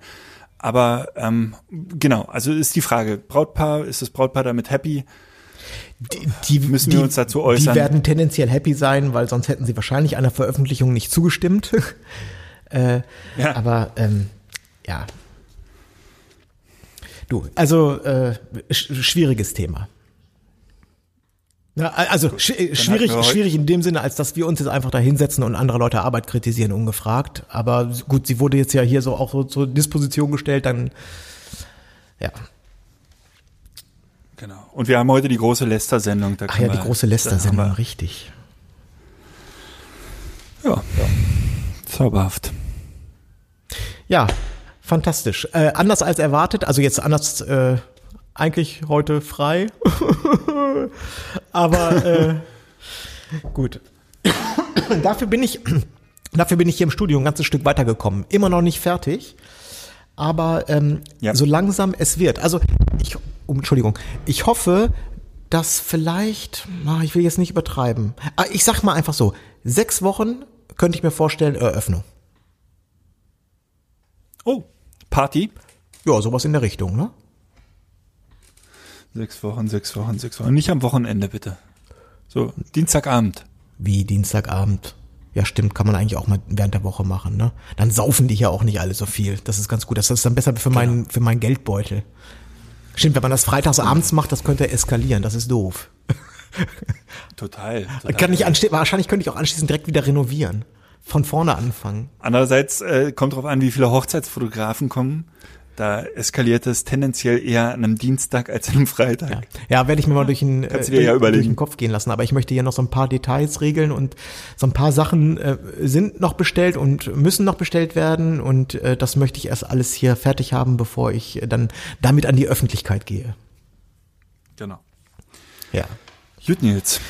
[SPEAKER 1] Aber ähm, genau, also ist die Frage, Brautpaar, ist das Brautpaar damit happy?
[SPEAKER 2] die, die
[SPEAKER 1] Müssen
[SPEAKER 2] die,
[SPEAKER 1] wir uns dazu äußern?
[SPEAKER 2] Die werden tendenziell happy sein, weil sonst hätten sie wahrscheinlich einer Veröffentlichung nicht zugestimmt. äh,
[SPEAKER 1] Ja.
[SPEAKER 2] Aber ähm, ja. Du, also äh, sch schwieriges Thema. Ja, also sch schwierig,
[SPEAKER 1] wir heute-
[SPEAKER 2] schwierig in dem Sinne, als dass wir uns jetzt einfach da hinsetzen und andere Leute Arbeit kritisieren, ungefragt. Aber gut, sie wurde jetzt ja hier so auch so zur Disposition gestellt, dann ja.
[SPEAKER 1] Genau. Und wir haben heute die große Lester-Sendung. da
[SPEAKER 2] Ach ja, die große
[SPEAKER 1] da
[SPEAKER 2] Lester-Sendung, richtig.
[SPEAKER 1] wir- Ja. Zauberhaft.
[SPEAKER 2] Ja, fantastisch. Äh, anders als erwartet, also jetzt anders, äh, eigentlich heute frei. Aber äh, gut. dafür bin ich, dafür bin ich hier im Studio ein ganzes Stück weitergekommen. Immer noch nicht fertig. Aber ähm,
[SPEAKER 1] Ja.
[SPEAKER 2] so langsam es wird. Also ich, um, Entschuldigung, ich hoffe, dass vielleicht, na, ich will jetzt nicht übertreiben. Ah, ich sag mal einfach so, sechs Wochen könnte ich mir vorstellen, Eröffnung.
[SPEAKER 1] Oh, Party.
[SPEAKER 2] Ja, sowas in der Richtung, ne?
[SPEAKER 1] Sechs Wochen, sechs Wochen, sechs Wochen. Nicht am Wochenende, bitte. So, Dienstagabend.
[SPEAKER 2] Wie Dienstagabend. Ja, stimmt, kann man eigentlich auch mal während der Woche machen, ne? Dann saufen die ja auch nicht alle so viel. Das ist ganz gut. Das ist dann besser für meinen, für meinen Geldbeutel. Stimmt, wenn man das freitags abends macht, das könnte eskalieren. Das ist doof.
[SPEAKER 1] Total. total.
[SPEAKER 2] Kann ich anste wahrscheinlich könnte ich auch anschließend direkt wieder renovieren. Von vorne anfangen.
[SPEAKER 1] Andererseits äh, kommt drauf an, wie viele Hochzeitsfotografen kommen. Da eskaliert es tendenziell eher an einem Dienstag als an einem Freitag.
[SPEAKER 2] Ja, ja werde ich mir mal durch den, äh,
[SPEAKER 1] Kannst
[SPEAKER 2] durch,
[SPEAKER 1] ja
[SPEAKER 2] durch den Kopf gehen lassen. Aber ich möchte hier noch so ein paar Details regeln und so ein paar Sachen äh, sind noch bestellt und müssen noch bestellt werden. Und äh, das möchte ich erst alles hier fertig haben, bevor ich äh, dann damit an die Öffentlichkeit gehe.
[SPEAKER 1] Genau.
[SPEAKER 2] Ja.
[SPEAKER 1] Gut, Nils.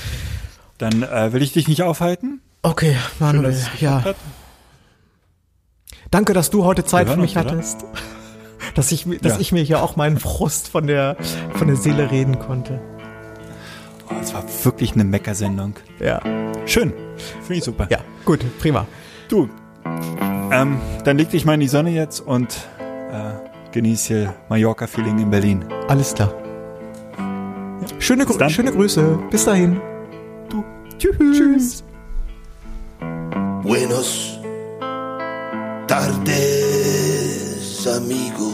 [SPEAKER 1] Dann äh, will ich dich nicht aufhalten.
[SPEAKER 2] Okay, Manuel,
[SPEAKER 1] es
[SPEAKER 2] ja. Danke, dass du heute Zeit für mich
[SPEAKER 1] uns, oder?
[SPEAKER 2] Dass ich, dass
[SPEAKER 1] Ja.
[SPEAKER 2] ich mir hier auch meinen Frust von der, von der Seele reden konnte.
[SPEAKER 1] Oh, es war wirklich eine Meckersendung.
[SPEAKER 2] Ja.
[SPEAKER 1] Schön. Finde ich super.
[SPEAKER 2] Ja, gut, prima.
[SPEAKER 1] Du, ähm, dann leg dich mal in die Sonne jetzt und äh, genieß hier Mallorca-Feeling in Berlin.
[SPEAKER 2] Alles klar. Schöne,
[SPEAKER 1] dann.
[SPEAKER 2] schöne Grüße. Bis dahin.
[SPEAKER 1] Du.
[SPEAKER 2] Tschüss. Tschüss.
[SPEAKER 3] Buenos tardes, amigo.